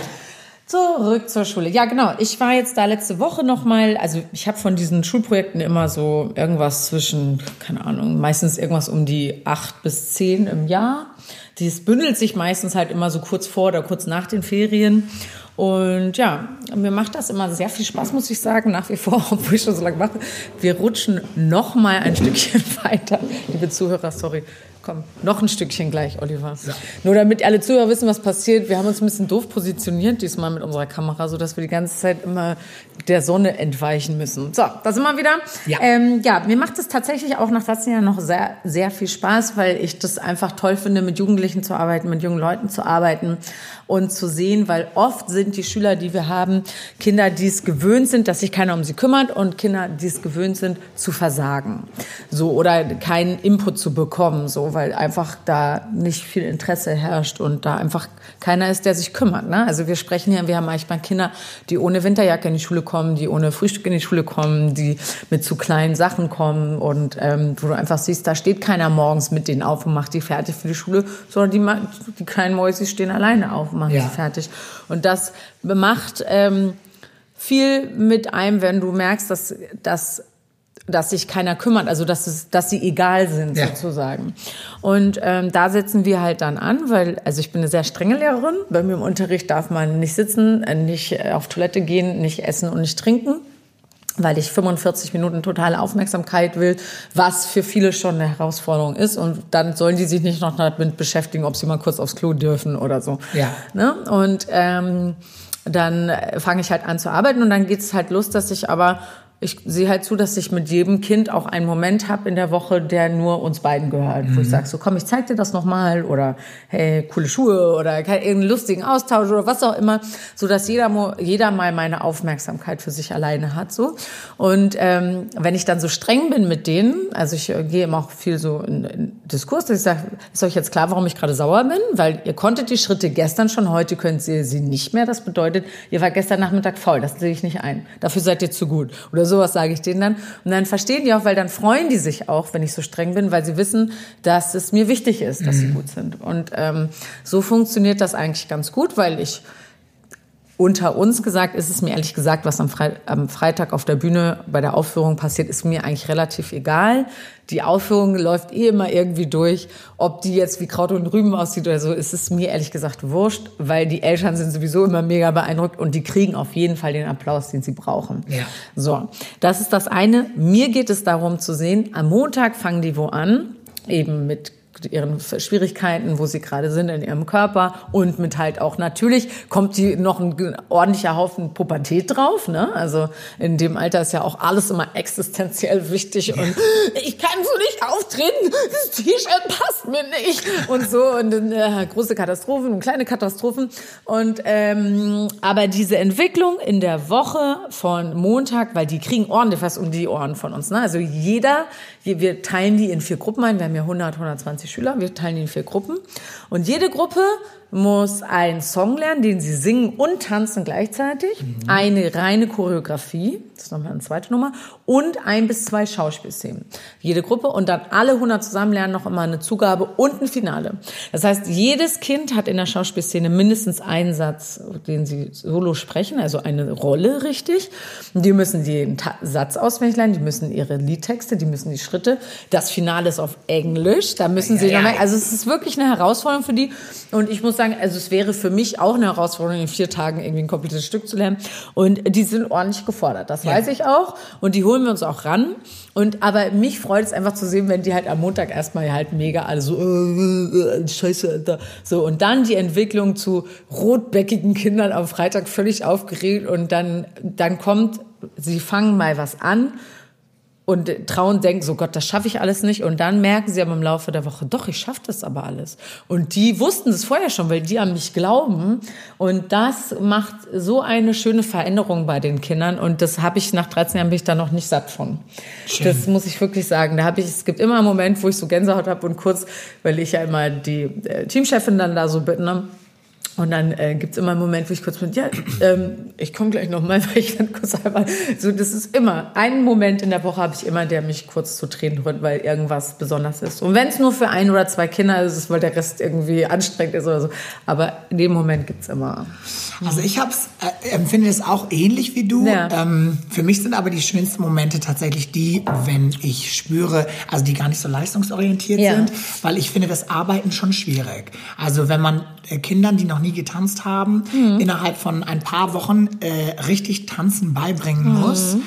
Zurück zur Schule. Ja, genau. Ich war jetzt da letzte Woche nochmal, also ich habe von diesen Schulprojekten immer so irgendwas zwischen, keine Ahnung, meistens irgendwas um die acht bis zehn im Jahr. Das bündelt sich meistens halt immer so kurz vor oder kurz nach den Ferien. Und ja, mir macht das immer sehr viel Spaß, muss ich sagen, nach wie vor, <laughs> obwohl ich schon so lange mache. Wir rutschen noch mal ein Stückchen <laughs> weiter. Liebe Zuhörer, sorry. Komm, noch ein Stückchen gleich, Oliver. Nur damit alle Zuhörer wissen, was passiert. Wir haben uns ein bisschen doof positioniert diesmal mit unserer Kamera, so dass wir die ganze Zeit immer der Sonne entweichen müssen. So, da sind wir wieder. Ja. Ähm, ja, mir macht es tatsächlich auch nach 13 Jahren noch sehr, sehr viel Spaß, weil ich das einfach toll finde, mit Jugendlichen zu arbeiten, mit jungen Leuten zu arbeiten und zu sehen, weil oft sind die Schüler, die wir haben, Kinder, die es gewöhnt sind, dass sich keiner um sie kümmert und Kinder, die es gewöhnt sind, zu versagen. So, oder keinen Input zu bekommen, so, weil einfach da nicht viel Interesse herrscht und da einfach keiner ist, der sich kümmert. Ne? Also wir sprechen hier, wir haben manchmal Kinder, die ohne Winterjacke in die Schule kommen, die ohne Frühstück in die Schule kommen, die mit zu kleinen Sachen kommen und ähm, wo du einfach siehst, da steht keiner morgens mit denen auf und macht die fertig für die Schule, sondern die, die kleinen Mäuse stehen alleine auf machen Ja. sie fertig. Und das macht ähm, viel mit einem, wenn du merkst, dass, dass, dass sich keiner kümmert, also dass, es, dass sie egal sind Ja. sozusagen. Und ähm, da setzen wir halt dann an, weil, also ich bin eine sehr strenge Lehrerin. Bei mir im Unterricht darf man nicht sitzen, äh, nicht äh, auf Toilette gehen, nicht essen und nicht trinken weil ich 45 Minuten totale Aufmerksamkeit will, was für viele schon eine Herausforderung ist. Und dann sollen die sich nicht noch damit beschäftigen, ob sie mal kurz aufs Klo dürfen oder so. Ja. Ne? Und ähm, dann fange ich halt an zu arbeiten und dann geht's halt los, dass ich aber ich sehe halt zu, dass ich mit jedem Kind auch einen Moment habe in der Woche, der nur uns beiden gehört. Mhm. Wo ich sage, so komm, ich zeig dir das nochmal oder hey, coole Schuhe oder irgendeinen lustigen Austausch oder was auch immer, so dass jeder, jeder mal meine Aufmerksamkeit für sich alleine hat. so Und ähm, wenn ich dann so streng bin mit denen, also ich äh, gehe immer auch viel so in, in Diskurs, dass ich sage, ist euch jetzt klar, warum ich gerade sauer bin? Weil ihr konntet die Schritte gestern schon, heute könnt ihr sie nicht mehr. Das bedeutet, ihr war gestern Nachmittag faul, das sehe ich nicht ein. Dafür seid ihr zu gut. Oder sowas sage ich denen dann. Und dann verstehen die auch, weil dann freuen die sich auch, wenn ich so streng bin, weil sie wissen, dass es mir wichtig ist, dass mhm. sie gut sind. Und ähm, so funktioniert das eigentlich ganz gut, weil ich unter uns gesagt ist es mir ehrlich gesagt, was am, Fre am, Freitag auf der Bühne bei der Aufführung passiert, ist mir eigentlich relativ egal. Die Aufführung läuft eh immer irgendwie durch. Ob die jetzt wie Kraut und Rüben aussieht oder so, ist es mir ehrlich gesagt wurscht, weil die Eltern sind sowieso immer mega beeindruckt und die kriegen auf jeden Fall den Applaus, den sie brauchen. Ja. So, das ist das eine. Mir geht es darum zu sehen, am Montag fangen die wo an, eben mit ihren Schwierigkeiten, wo sie gerade sind in ihrem Körper. Und mit halt auch natürlich kommt die noch ein ordentlicher Haufen Pubertät drauf, ne? Also in dem Alter ist ja auch alles immer existenziell wichtig und ich kann so nicht auftreten, das T-Shirt passt mir nicht. Und so und äh, große Katastrophen und kleine Katastrophen. Und ähm, aber diese Entwicklung in der Woche von Montag, weil die kriegen ordentlich was um die Ohren von uns, ne? Also jeder, wir teilen die in vier Gruppen ein, wir haben ja 100, 120 Schüler, wir teilen die in vier Gruppen. Und jede Gruppe muss einen Song lernen, den sie singen und tanzen gleichzeitig, mhm. eine reine Choreografie, das ist nochmal eine zweite Nummer, und ein bis zwei Schauspielszenen. Jede Gruppe und dann alle 100 zusammen lernen noch immer eine Zugabe und ein Finale. Das heißt, jedes Kind hat in der Schauspielszene mindestens einen Satz, den sie solo sprechen, also eine Rolle richtig. Die müssen den Ta Satz auswendig lernen, die müssen ihre Liedtexte, die müssen die Schritte. Das Finale ist auf Englisch, da müssen sie ja, noch also es ist wirklich eine Herausforderung für die und ich muss sagen, also es wäre für mich auch eine Herausforderung, in vier Tagen irgendwie ein komplettes Stück zu lernen und die sind ordentlich gefordert, das ja. weiß ich auch und die holen wir uns auch ran. Und aber mich freut es einfach zu sehen, wenn die halt am Montag erstmal halt mega alle so äh, äh, Scheiße, Alter. so und dann die Entwicklung zu rotbäckigen Kindern am Freitag völlig aufgeregt und dann dann kommt, sie fangen mal was an und trauen, denken, so Gott, das schaffe ich alles nicht. Und dann merken sie aber im Laufe der Woche, doch, ich schaffe das aber alles. Und die wussten es vorher schon, weil die an mich glauben. Und das macht so eine schöne Veränderung bei den Kindern. Und das habe ich nach 13 Jahren bin ich da noch nicht satt von. Schön. Das muss ich wirklich sagen. Da habe ich, es gibt immer einen Moment, wo ich so Gänsehaut habe und kurz, weil ich ja immer die äh, Teamchefin dann da so bitte, ne? Und dann äh, gibt es immer einen Moment, wo ich kurz bin, ja, ähm, ich komme gleich nochmal, <laughs> weil ich dann kurz einmal, so das ist immer, einen Moment in der Woche habe ich immer, der mich kurz zu Tränen rührt, weil irgendwas besonders ist. Und wenn es nur für ein oder zwei Kinder ist, weil der Rest irgendwie anstrengend ist oder so. Aber in dem Moment gibt's immer. Also ich hab's, äh, empfinde es auch ähnlich wie du. Ja. Ähm, für mich sind aber die schönsten Momente tatsächlich die, wenn ich spüre, also die gar nicht so leistungsorientiert ja. sind, weil ich finde das Arbeiten schon schwierig. Also wenn man äh, Kindern, die noch nie getanzt haben, mhm. innerhalb von ein paar Wochen äh, richtig tanzen beibringen mhm. muss,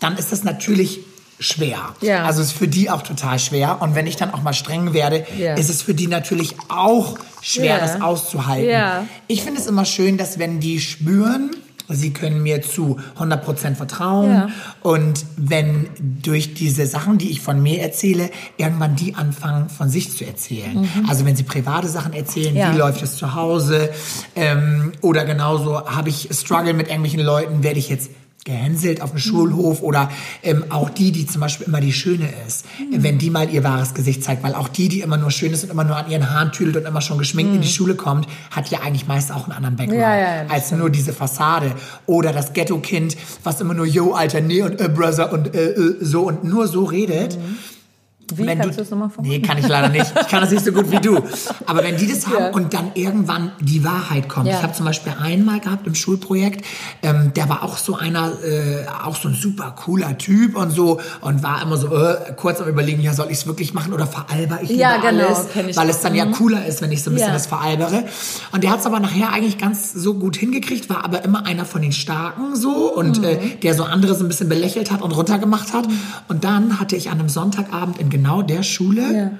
dann ist das natürlich schwer. Ja. Also ist für die auch total schwer. Und wenn ich dann auch mal streng werde, ja. ist es für die natürlich auch schwer, ja. das auszuhalten. Ja. Ich finde es immer schön, dass wenn die spüren, Sie können mir zu 100% vertrauen. Ja. Und wenn durch diese Sachen, die ich von mir erzähle, irgendwann die anfangen, von sich zu erzählen. Mhm. Also wenn sie private Sachen erzählen, ja. wie läuft es zu Hause? Ähm, oder genauso habe ich Struggle mit irgendwelchen Leuten, werde ich jetzt gehänselt auf dem Schulhof oder ähm, auch die, die zum Beispiel immer die Schöne ist, mhm. wenn die mal ihr wahres Gesicht zeigt, weil auch die, die immer nur schön ist und immer nur an ihren Haaren tüdelt und immer schon geschminkt mhm. in die Schule kommt, hat ja eigentlich meist auch einen anderen Background ja, ja, als stimmt. nur diese Fassade oder das Ghetto-Kind, was immer nur Yo, Alter, nee und äh, Brother und äh, äh, so und nur so redet. Mhm wie wenn kannst du das nochmal Nee, kann ich leider nicht. Ich kann das nicht so gut wie du. Aber wenn die das <laughs> haben ja. und dann irgendwann die Wahrheit kommt. Ja. Ich habe zum Beispiel einmal gehabt im Schulprojekt, ähm, der war auch so einer, äh, auch so ein super cooler Typ und so und war immer so äh, kurz am überlegen, ja, soll ich es wirklich machen oder veralber ich ja, genau, alles? Weil es dann ja mhm. cooler ist, wenn ich so ein bisschen ja. das veralbere. Und der hat es aber nachher eigentlich ganz so gut hingekriegt, war aber immer einer von den Starken so und mhm. äh, der so andere so ein bisschen belächelt hat und runtergemacht hat. Mhm. Und dann hatte ich an einem Sonntagabend in genau der Schule ja.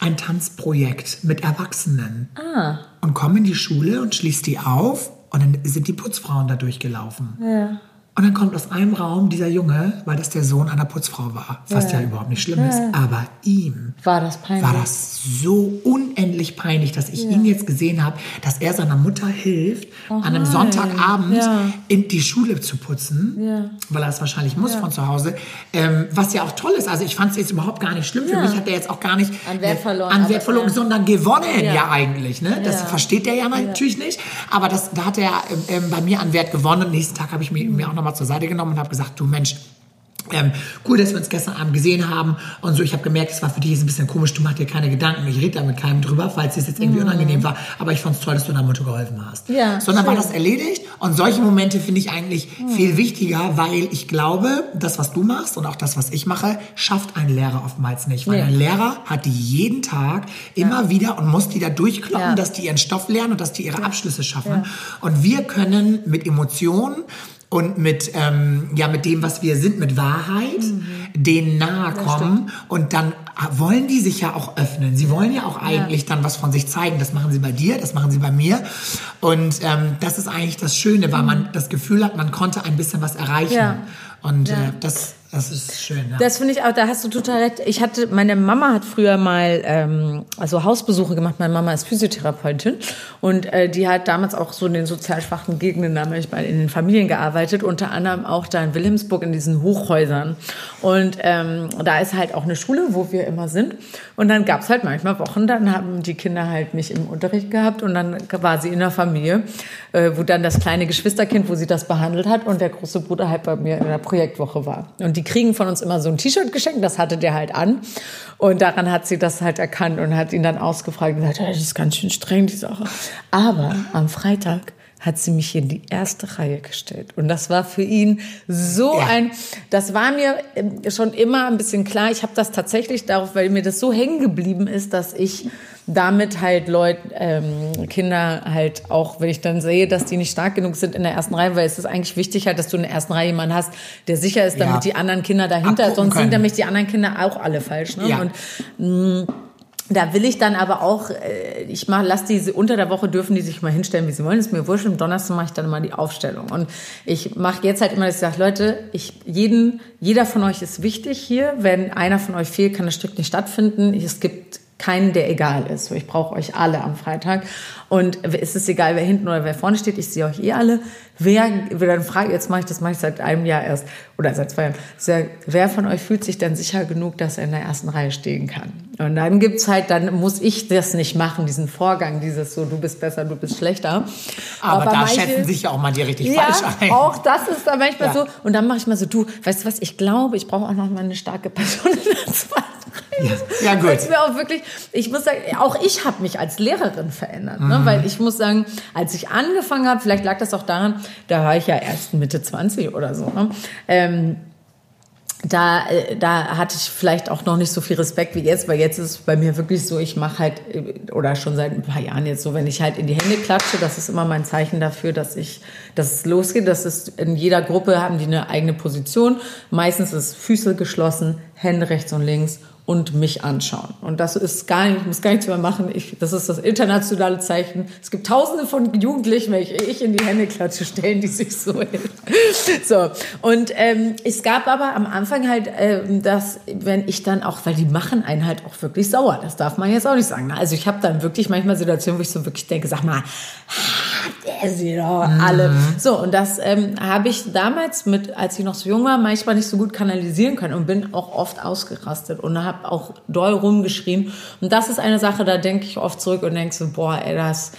ein Tanzprojekt mit Erwachsenen. Ah. Und komme in die Schule und schließe die auf und dann sind die Putzfrauen da durchgelaufen. Ja. Und dann kommt aus einem Raum dieser Junge, weil das der Sohn einer Putzfrau war, was ja, ja überhaupt nicht schlimm ja. ist, aber ihm war das peinlich. War das so unendlich peinlich, dass ich ja. ihn jetzt gesehen habe, dass er seiner Mutter hilft, oh, an einem Sonntagabend in die Schule zu putzen, weil er es wahrscheinlich muss von zu Hause. Ähm, was ja auch toll ist. Also ich fand es jetzt überhaupt gar nicht schlimm. Für mich hat er jetzt auch gar nicht an Wert verloren, an Wert verloren sondern gewonnen ja, eigentlich. Ne? Das versteht er ja natürlich nicht. Aber das, da hat er ähm, bei mir an Wert gewonnen. Nächsten Tag habe ich mir, mir auch nochmal zur Seite genommen und habe gesagt, du Mensch, ähm, cool, dass wir uns gestern Abend gesehen haben und so. Ich habe gemerkt, es war für dich jetzt ein bisschen komisch. Du machst dir keine Gedanken. Ich rede da mit keinem drüber, falls es jetzt irgendwie mm. unangenehm war. Aber ich fand es toll, dass du deiner Mutter geholfen hast. Ja, Sondern schön. war das erledigt. Und solche Momente finde ich eigentlich mm. viel wichtiger, weil ich glaube, das, was du machst und auch das, was ich mache, schafft ein Lehrer oftmals nicht. Weil nee. ein Lehrer hat die jeden Tag immer ja. wieder und muss die da durchkloppen, ja. dass die ihren Stoff lernen und dass die ihre Abschlüsse schaffen. Und wir können mit Emotionen und mit, ähm, ja, mit dem, was wir sind, mit Wahrheit, mhm. denen nahe kommen. Und dann wollen die sich ja auch öffnen. Sie wollen ja auch eigentlich ja. dann was von sich zeigen. Das machen sie bei dir, das machen sie bei mir. Und ähm, das ist eigentlich das Schöne, weil man das Gefühl hat, man konnte ein bisschen was erreichen. Ja. Und ja. Äh, das das ist schön. Ja. Das finde ich auch, da hast du total recht. Ich hatte, meine Mama hat früher mal ähm, also Hausbesuche gemacht. Meine Mama ist Physiotherapeutin und äh, die hat damals auch so in den sozial schwachen Gegenden da manchmal in den Familien gearbeitet, unter anderem auch da in Wilhelmsburg in diesen Hochhäusern. Und ähm, da ist halt auch eine Schule, wo wir immer sind. Und dann gab es halt manchmal Wochen, dann haben die Kinder halt mich im Unterricht gehabt und dann war sie in der Familie, äh, wo dann das kleine Geschwisterkind, wo sie das behandelt hat und der große Bruder halt bei mir in der Projektwoche war. Und die kriegen von uns immer so ein T-Shirt geschenkt, das hatte der halt an. Und daran hat sie das halt erkannt und hat ihn dann ausgefragt und gesagt, das ist ganz schön streng, die Sache. Aber am Freitag hat sie mich in die erste Reihe gestellt. Und das war für ihn so ja. ein, das war mir ähm, schon immer ein bisschen klar. Ich habe das tatsächlich darauf, weil mir das so hängen geblieben ist, dass ich damit halt Leute, ähm, Kinder halt auch, wenn ich dann sehe, dass die nicht stark genug sind in der ersten Reihe, weil es ist eigentlich wichtig halt, dass du in der ersten Reihe jemanden hast, der sicher ist, damit ja. die anderen Kinder dahinter, Abgucken sonst können. sind nämlich die anderen Kinder auch alle falsch. Ne? Ja. Und mh, mm, da will ich dann aber auch, äh, ich mach, lass diese unter der Woche dürfen die sich mal hinstellen, wie sie wollen. Ist mir wurscht. Am Donnerstag mache ich dann immer die Aufstellung. Und ich mache jetzt halt immer, dass ich sage, Leute, ich, jeden, jeder von euch ist wichtig hier. Wenn einer von euch fehlt, kann das Stück nicht stattfinden. Es gibt keinen, der egal ist. Ich brauche euch alle am Freitag. Und es ist egal, wer hinten oder wer vorne steht. Ich sehe euch eh alle. Wer, dann frage jetzt mache ich das mache ich seit einem Jahr erst oder seit zwei Jahren. Sage, wer von euch fühlt sich denn sicher genug, dass er in der ersten Reihe stehen kann? Und dann gibt's halt, dann muss ich das nicht machen, diesen Vorgang, dieses so, du bist besser, du bist schlechter. Aber, Aber da manche, schätzen sich ja auch mal die richtig ja, falsch ein. Auch das ist dann manchmal ja. so. Und dann mache ich mal so, du, weißt du was? Ich glaube, ich brauche auch noch mal eine starke Person in der zweiten ja, ja gut. Mir auch wirklich, ich muss sagen, auch ich habe mich als Lehrerin verändert, ne? mhm. ne? weil ich muss sagen, als ich angefangen habe, vielleicht lag das auch daran, da war ich ja erst Mitte 20 oder so. Ne? Ähm, da, äh, da hatte ich vielleicht auch noch nicht so viel Respekt wie jetzt, weil jetzt ist es bei mir wirklich so, ich mache halt, äh, oder schon seit ein paar Jahren jetzt so, wenn ich halt in die Hände klatsche, das ist immer mein Zeichen dafür, dass ich, dass es losgeht. Das ist in jeder Gruppe haben die eine eigene Position. Meistens ist Füße geschlossen, Hände rechts und links und mich anschauen. Und das ist gar nicht, ich muss gar nichts mehr machen. Ich, das ist das internationale Zeichen. Es gibt tausende von Jugendlichen, welche ich in die Hände klatsche, stellen, die sich so hin. So. Und ähm, es gab aber am Anfang halt, ähm, dass, wenn ich dann auch, weil die machen einen halt auch wirklich sauer. Das darf man jetzt auch nicht sagen. Also ich habe dann wirklich manchmal Situationen, wo ich so wirklich denke, sag mal, der sie doch alle. Mhm. So, und das ähm, habe ich damals mit, als ich noch so jung war, manchmal nicht so gut kanalisieren können und bin auch oft ausgerastet und habe habe auch doll rumgeschrien. Und das ist eine Sache, da denke ich oft zurück und denke so, boah, ey, das,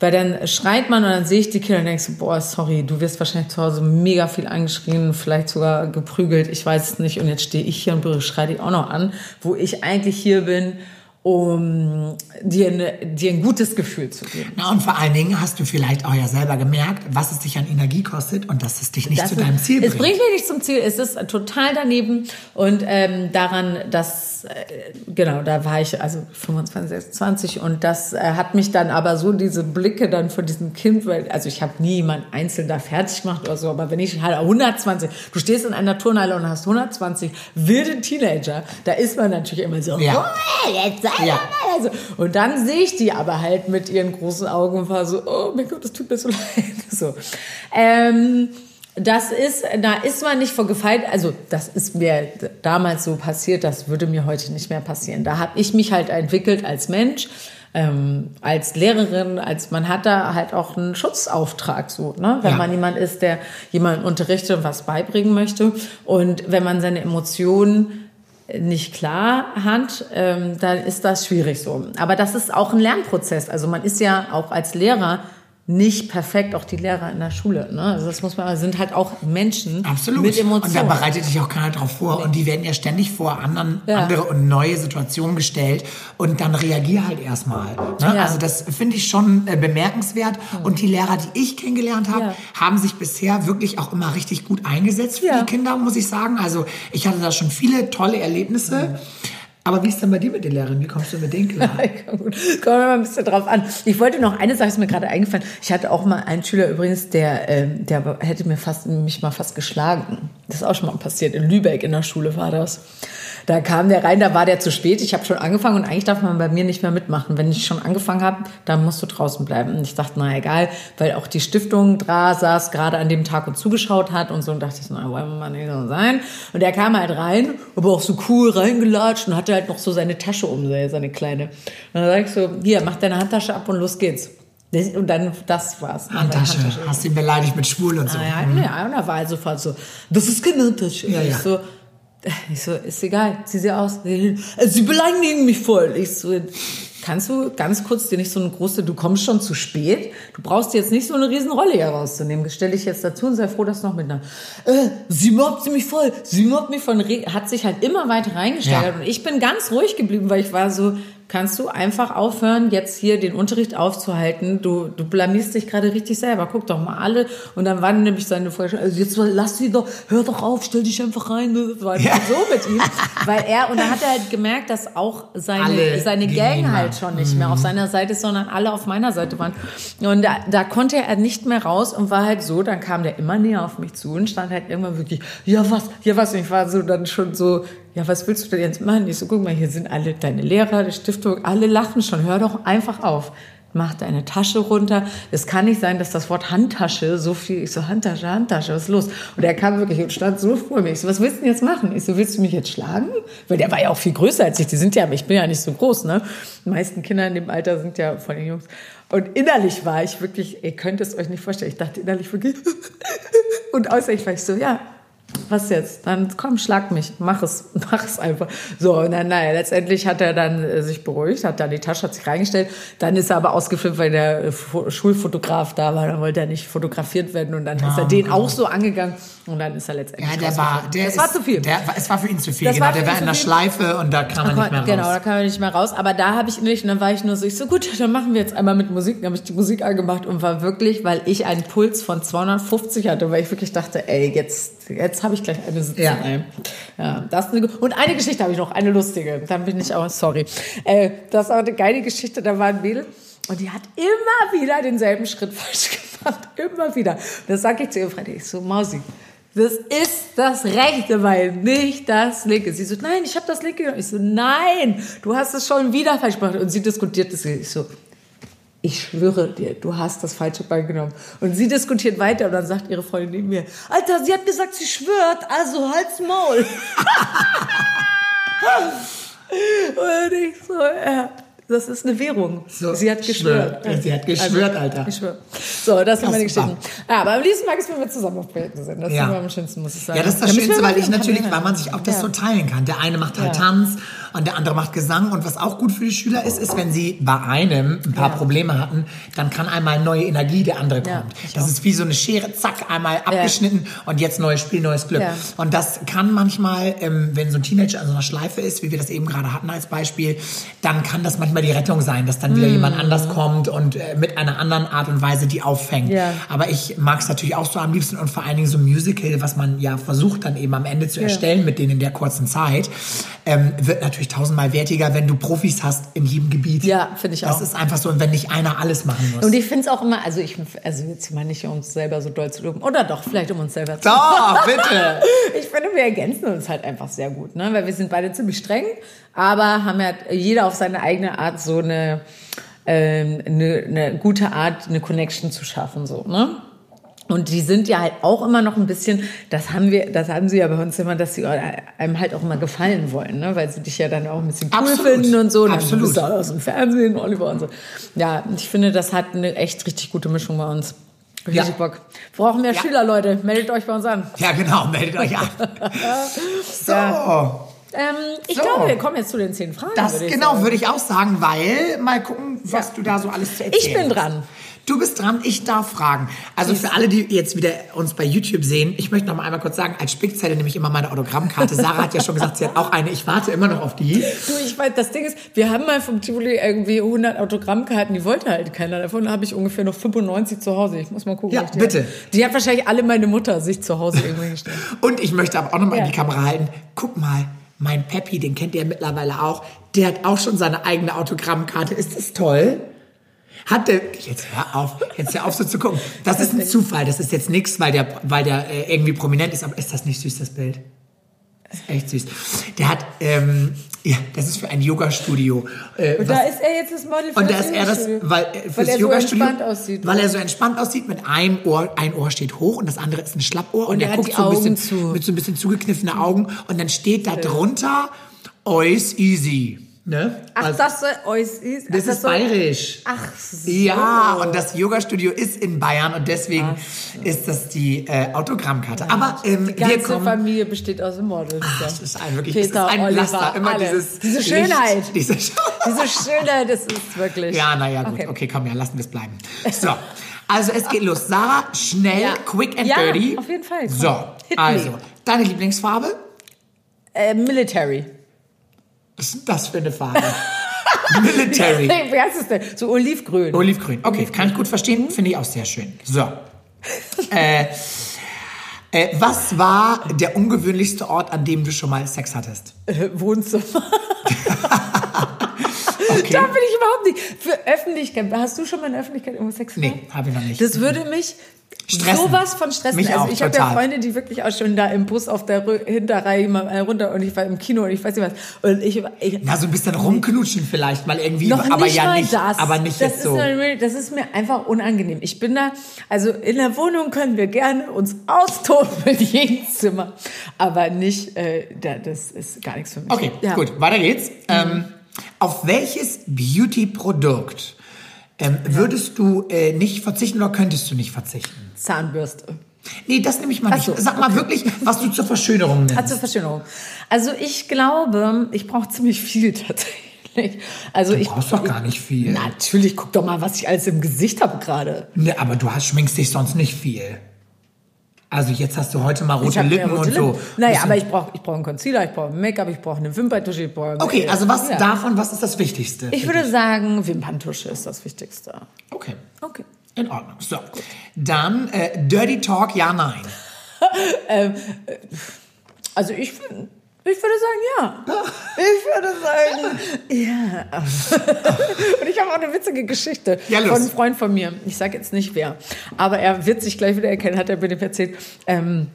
weil dann schreit man und dann sehe ich die Kinder und denke so, boah, sorry, du wirst wahrscheinlich zu Hause mega viel angeschrien, vielleicht sogar geprügelt, ich weiß es nicht. Und jetzt stehe ich hier und schreie dich auch noch an, wo ich eigentlich hier bin, um dir, eine, dir ein gutes Gefühl zu geben. Na, und vor allen Dingen hast du vielleicht auch ja selber gemerkt, was es dich an Energie kostet und dass es dich nicht das zu deinem Ziel bringt. Es bringt mich nicht zum Ziel, es ist total daneben und ähm, daran, dass, äh, genau, da war ich also 25, 26 und das äh, hat mich dann aber so diese Blicke dann von diesem Kind, weil, also ich habe nie jemand einzeln da fertig gemacht oder so, aber wenn ich halt 120, du stehst in einer Turnhalle und hast 120 wilde Teenager, da ist man natürlich immer so, ja. oh, jetzt ja. Also, und dann sehe ich die aber halt mit ihren großen Augen und war so, oh mein Gott, das tut mir so <laughs> leid. So. Ähm, Das ist, da ist man nicht vor gefeit. Also das ist mir damals so passiert, das würde mir heute nicht mehr passieren. Da habe ich mich halt entwickelt als Mensch, ähm, als Lehrerin, als man hat da halt auch einen Schutzauftrag so, ne? Wenn Ja. man jemand ist, der jemanden unterrichtet und was beibringen möchte und wenn man seine Emotionen nicht klar hat, ähm, dann ist das schwierig so. Aber das ist auch ein Lernprozess. Also man ist ja auch als Lehrer nicht perfekt, auch die Lehrer in der Schule. Ne? Also das muss man, sind halt auch Menschen Absolut. mit und da Emotionen. bereitet sich auch keiner drauf vor. Und die werden ja ständig vor anderen, Ja. andere und neue Situationen gestellt. Und dann reagier halt erstmal. Ne? Ja. Also das finde ich schon äh, bemerkenswert. Und die Lehrer, die ich kennengelernt habe, Ja. haben sich bisher wirklich auch immer richtig gut eingesetzt für die Kinder, muss ich sagen. Also ich hatte da schon viele tolle Erlebnisse. Aber wie ist denn bei dir mit den Lehrern? Wie kommst du mit denen klar? <laughs> Wir mal ein bisschen drauf an. Ich wollte noch eine Sache, ist mir gerade eingefallen. Ich hatte auch mal einen Schüler übrigens, der, ähm, der hätte mir fast, mich mal fast geschlagen. Das ist auch schon mal passiert. In Lübeck in der Schule war das. Da kam der rein, da war der zu spät. Ich habe schon angefangen und eigentlich darf man bei mir nicht mehr mitmachen. Wenn ich schon angefangen habe, dann musst du draußen bleiben. Und ich dachte, na egal, weil auch die Stiftung da saß, gerade an dem Tag und zugeschaut hat und so. Und dachte ich, na, wollen wir mal nicht so sein. Und der kam halt rein, aber auch so cool reingelatscht und hatte halt noch so seine Tasche um, seine kleine. Und dann sag ich so, hier, mach deine Handtasche ab und los geht's. Das- Und dann, das war's. Handtasche. Hast ihn beleidigt mit schwul und so. Ah, ja, ja, und da war er sofort so, das ist keine Handtasche. Ja, ich ja. so, ich so, ist egal, zieh sie aus. Sie sie beleidigen mich voll. Ich so, kannst du ganz kurz dir nicht so eine große, du kommst schon zu spät, du brauchst jetzt nicht so eine riesen Rolle hier rauszunehmen. Stell dich jetzt dazu und sei froh, dass du noch mit einer, äh, sie mobbt sie mich voll, sie mobbt mich voll, Re- hat sich halt immer weiter reingesteigert. Ja. Und ich bin ganz ruhig geblieben, weil ich war so, kannst du einfach aufhören, jetzt hier den Unterricht aufzuhalten. Du, du blamierst dich gerade richtig selber. Guck doch mal alle. Und dann waren nämlich seine Vorstellung, also jetzt lass sie doch, hör doch auf, stell dich einfach rein. ne? Das war einfach so mit ihm. Weil er, und da hat er halt gemerkt, dass auch seine, Alle seine Gang halt schon nicht mehr auf seiner Seite ist, sondern alle auf meiner Seite waren. Und da, da konnte er nicht mehr raus und war halt so, dann kam der immer näher auf mich zu und stand halt irgendwann wirklich, ja was, ja was. Und ich war so dann schon so, ja was willst du denn jetzt machen? Ich so, guck mal, hier sind alle deine Lehrer, die Stiftung, alle lachen schon, hör doch einfach auf. Mach deine Tasche runter. Es kann nicht sein, dass das Wort Handtasche so viel, ich so, Handtasche, Handtasche, was ist los? Und er kam wirklich und stand so vor mir. Ich so, was willst du denn jetzt machen? Ich so, willst du mich jetzt schlagen? Weil der war ja auch viel größer als ich. Die sind ja, ich bin ja nicht so groß, ne? Die meisten Kinder in dem Alter sind ja von den Jungs. Und innerlich war ich wirklich, ihr könnt es euch nicht vorstellen. Ich dachte innerlich wirklich, <laughs> und äußerlich war ich so, ja, was jetzt? Dann komm, schlag mich, mach es, <laughs> mach es einfach. So, und dann, naja, letztendlich hat er dann äh, sich beruhigt, hat dann die Tasche, hat sich reingestellt. Dann ist er aber ausgeflippt, weil der äh, Fo- Schulfotograf da war. Dann wollte er nicht fotografiert werden und dann ist er den auch so angegangen und dann ist er letztendlich. Ja, der war, der das ist, war zu viel. Der, es war für ihn zu viel. Das genau, war der war in der. Schleife und da kam er nicht mehr raus. Genau, da kam er nicht mehr raus. Aber da habe ich innerlich, und dann war ich nur so, ich so, gut, dann machen wir jetzt einmal mit Musik. Dann habe ich die Musik angemacht und war wirklich, weil ich einen Puls von 250 hatte, weil ich wirklich dachte, ey, jetzt, jetzt habe ich gleich eine sitzen. Ja. Ey. ja das ist eine, und eine Geschichte habe ich noch, eine lustige. Dann bin ich auch, sorry. Äh, das war eine geile Geschichte, da war ein Mädel. Und die hat immer wieder denselben Schritt <laughs> falsch gemacht. Immer wieder. Und das sage ich zu ihr, Freunde. Ich so, Mausi, das ist das rechte Bein, nicht das linke. Sie so, nein, ich habe das linke. Ich so, nein, du hast es schon wieder falsch gemacht. Und sie diskutiert das. Ich so, ich schwöre dir, du hast das falsche Bein genommen. Und sie diskutiert weiter und dann sagt ihre Freundin neben mir, Alter, sie hat gesagt, sie schwört, also halt's Maul. <laughs> und ich so, ja, das ist eine Währung. So, sie hat geschwört. schwört. Sie hat geschwört, Alter. Ich schwöre. So, das sind meine. Geschichten. Ja, aber am liebsten mag ich es, wenn wir zusammen auf Projekten sind. Das Ja. ist immer am schönsten, muss ich sagen. Ja, das ist das Da Schönste, weil ich natürlich, weil man sich auch das Ja. so teilen kann. Der eine macht halt Ja. Tanz und der andere macht Gesang. Und was auch gut für die Schüler ist, ist, wenn sie bei einem ein paar Ja. Probleme hatten, dann kann einmal neue Energie, der andere Ja, kommt. das auch. ist wie so eine Schere, zack, einmal abgeschnitten und jetzt neues Spiel, neues Glück. Und das kann manchmal, ähm, wenn so ein Teenager an so einer Schleife ist, wie wir das eben gerade hatten als Beispiel, dann kann das manchmal die Rettung sein, dass dann wieder jemand anders kommt und äh, mit einer anderen Art und Weise die auffängt. Aber ich mag es natürlich auch so am liebsten und vor allen Dingen so ein Musical, was man ja versucht dann eben am Ende zu erstellen mit denen in der kurzen Zeit, ähm, wird natürlich tausendmal wertiger, wenn du Profis hast in jedem Gebiet. Ja, finde ich Das auch. ist einfach so, und wenn nicht einer alles machen muss. Und ich finde es auch immer, also ich, also jetzt mal nicht, um uns selber so doll zu loben, oder doch, vielleicht um uns selber zu Doch, <laughs> bitte! Ich finde, wir ergänzen uns halt einfach sehr gut, ne? weil wir sind beide ziemlich streng, aber haben ja jeder auf seine eigene Art so eine, ähm, eine, eine gute Art, eine Connection zu schaffen, so, ne? Und die sind ja halt auch immer noch ein bisschen, das haben wir, das haben sie ja bei uns immer, dass sie einem halt auch immer gefallen wollen, ne? weil sie dich ja dann auch ein bisschen cool Absolut. finden und so. Und Absolut. Dann bist du auch aus dem Fernsehen, Oliver und so. Ja, ich finde, das hat eine echt richtig gute Mischung bei uns. Richtig Ja. Bock. Brauchen mehr Ja. Schüler, Leute. Meldet euch bei uns an. Ja, genau, meldet euch an. <laughs> So. Ähm, ich So. glaube, wir kommen jetzt zu den zehn Fragen. Das würde genau sagen. würde ich auch sagen, weil mal gucken, was Ja. du da so alles zu erzählen Ich bin dran. Du bist dran, ich darf fragen. Also für alle, die jetzt wieder uns bei YouTube sehen, ich möchte noch mal einmal kurz sagen, als Spickzelle nehme ich immer meine Autogrammkarte. <laughs> Sarah hat ja schon gesagt, sie hat auch eine. Ich warte immer noch auf die. Du, ich weiß, das Ding ist, wir haben mal vom Tivoli irgendwie 100 Autogrammkarten, die wollte halt keiner. Davon habe ich ungefähr noch 95 zu Hause. Ich muss mal gucken. Ja, die bitte. Hab. Die hat wahrscheinlich alle meine Mutter sich zu Hause irgendwo gestellt. <laughs> Und ich möchte aber auch noch mal in Ja. die Kamera halten. Guck mal, mein Peppi, den kennt ihr mittlerweile auch. Der hat auch schon seine eigene Autogrammkarte. Ist das toll? Hat der, jetzt hör auf, jetzt hör auf so zu gucken. Das ist ein Zufall, das ist jetzt nichts, weil der, weil der äh, irgendwie prominent ist, aber ist das nicht süß, das Bild? Das ist echt süß. Der hat, ähm, ja, das ist für ein Yoga-Studio. Äh, Und was- da ist er jetzt das Model für und da das ist er das, weil, äh, weil er so entspannt aussieht. weil er so entspannt aussieht, mit einem Ohr, ein Ohr steht hoch und das andere ist ein Schlappohr und, Und er guckt so ein bisschen, zu. mit so ein bisschen zugekniffene Augen und dann steht da drunter, Ois easy. Ne? Ach, Also, das soll euch ist. das ach, ist soll- bayerisch. Ach so. Ja, und das Yoga-Studio ist in Bayern und deswegen ist das die äh, Autogrammkarte. Aber ähm, Die ganze kommen... Familie besteht aus dem Model. Das ist ein wirklich Peter, ist ein Oliver, Laster. Immer alle. dieses Diese Licht, Schönheit. diese Diese Schönheit, das ist wirklich. Ja, naja, gut. Okay. Okay. komm, ja, lassen wir es bleiben. So, also es geht los. Sarah, schnell, Ja. quick and Ja, dirty. auf jeden Fall. Komm, So, hit me. also, deine Lieblingsfarbe? Äh, Military. Was ist denn das für eine Farbe? <laughs> Military. Wie heißt es denn? So olivgrün. Olivgrün. Okay, kann ich gut Mhm. verstehen. Finde ich auch sehr schön. So. äh, äh, was war der ungewöhnlichste Ort, an dem du schon mal Sex hattest? Äh, Wohnzimmer. <laughs> Okay. Da bin ich überhaupt nicht. Für Öffentlichkeit. Hast du schon mal in der Öffentlichkeit irgendwo Sex Nee, gehabt? habe ich noch nicht. Das würde mich Stressen. sowas von stressen. Mich also auch, ich habe ja. Freunde, die wirklich auch schon da im Bus auf der Hinterreihe mal äh, runter und ich war im Kino und ich weiß nicht was. Und ich, ich Na, so ein bisschen rumknutschen vielleicht mal irgendwie, noch aber nicht ja mal nicht, das. aber nicht das jetzt ist so. mir- Das ist mir einfach unangenehm. Ich bin da, also in der Wohnung können wir gerne uns austoben in jedem Zimmer, aber nicht, äh, da, das ist gar nichts für mich. Okay, Ja. gut, weiter geht's. Ähm, auf welches Beauty-Produkt ähm, würdest du äh, nicht verzichten oder könntest du nicht verzichten? Zahnbürste. Nee, das nehme ich mal Ach nicht. so, Sag mal wirklich, was du zur Verschönerung <laughs> nennst. Also Verschönerung. Also ich glaube, ich brauche ziemlich viel <laughs> tatsächlich. Also du ich brauchst doch gar nicht viel. Natürlich, guck doch mal, was ich alles im Gesicht habe gerade. Nee, aber du hast, schminkst dich sonst nicht viel. Also jetzt hast du heute mal rote Lippen rote und so. Lippen. Naja, aber ich brauche ich brauch einen Concealer, ich brauche Make-up, ich brauche eine Wimperntusche, ich brauche... Okay, also was Ja. davon, was ist das Wichtigste? Ich würde sagen, Wimperntusche ist das Wichtigste. Okay, Okay. in Ordnung. So, dann äh, Dirty Talk, ja, nein. <laughs> Also ich, find- ich würde sagen, ja. <laughs> Ich würde sagen, ja. <laughs> Und ich habe auch eine witzige Geschichte Ja, von einem Freund von mir. Ich sage jetzt nicht wer, aber er wird sich gleich wieder erkennen, hat er mir dem erzählt. Ähm,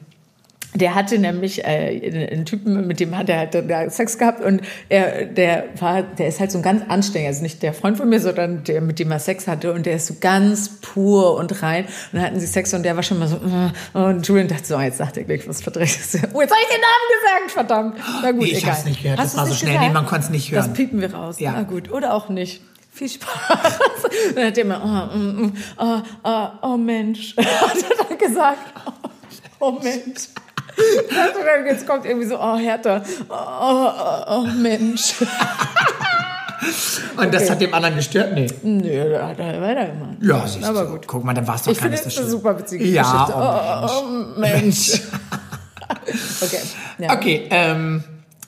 der hatte nämlich äh, einen Typen, mit dem hat er halt Sex gehabt und er, der war, der ist halt so ein ganz anstrengender, also nicht der Freund von mir, sondern der, mit dem er Sex hatte und der ist so ganz pur und rein und dann hatten sie Sex und der war schon mal so mm, und Julian dachte so, oh, jetzt sagt er gleich was Verdrechtes. <laughs> Oh, jetzt habe ich den Namen gesagt, verdammt. Na gut, Nee, ich egal. hab's nicht gehört, das Hast war du's so schnell. Nee, man konnt's nicht hören. Das piepen wir raus. Ja. Na gut, oder auch nicht. Viel Spaß. <laughs> dann hat er immer, oh, mm, mm, oh, oh, oh Mensch, <laughs> hat er dann gesagt. Oh, oh Mensch. Jetzt kommt irgendwie so, oh Hertha, oh, oh, oh Mensch. Und das hat dem anderen gestört? Nee. Nö, da hat er weitergemacht. Ja, siehst Aber du. gut. Guck mal, dann war's doch Ich gar finde nicht das so eine schlimm. super witzige ja, Geschichte. Oh, Oh, Mensch. <laughs> Okay. Ja. Okay, ähm,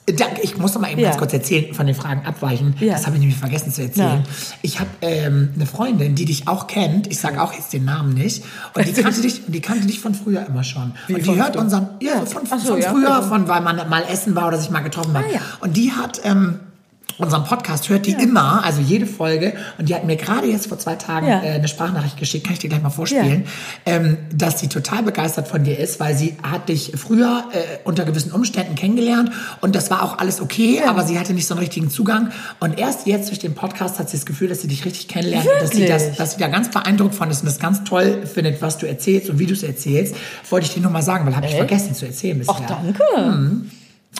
danke. Ich muss noch mal eben Ja. ganz kurz erzählen, von den Fragen abweichen. Ja. Das habe ich nämlich vergessen zu erzählen. Ja. Ich habe ähm, eine Freundin, die dich auch kennt. Ich sage auch jetzt den Namen nicht. Und die kannte dich, die kannte dich von früher immer schon. und die hört unseren, ja, von, so, von früher, Ja. von weil man mal essen war oder sich mal getroffen hat. Ah, ja. Und die hat ähm, unseren Podcast hört die immer, also jede Folge. Und die hat mir gerade jetzt vor zwei Tagen Ja. äh, eine Sprachnachricht geschickt, kann ich dir gleich mal vorspielen, ähm, dass sie total begeistert von dir ist, weil sie hat dich früher äh, unter gewissen Umständen kennengelernt und das war auch alles okay, aber sie hatte nicht so einen richtigen Zugang. Und erst jetzt durch den Podcast hat sie das Gefühl, dass sie dich richtig kennenlernt und dass sie, das, dass sie da ganz beeindruckt von ist und das ganz toll findet, was du erzählst und wie du es erzählst. Wollte ich dir nur mal sagen, weil habe ich vergessen zu erzählen bisher. Ach, danke.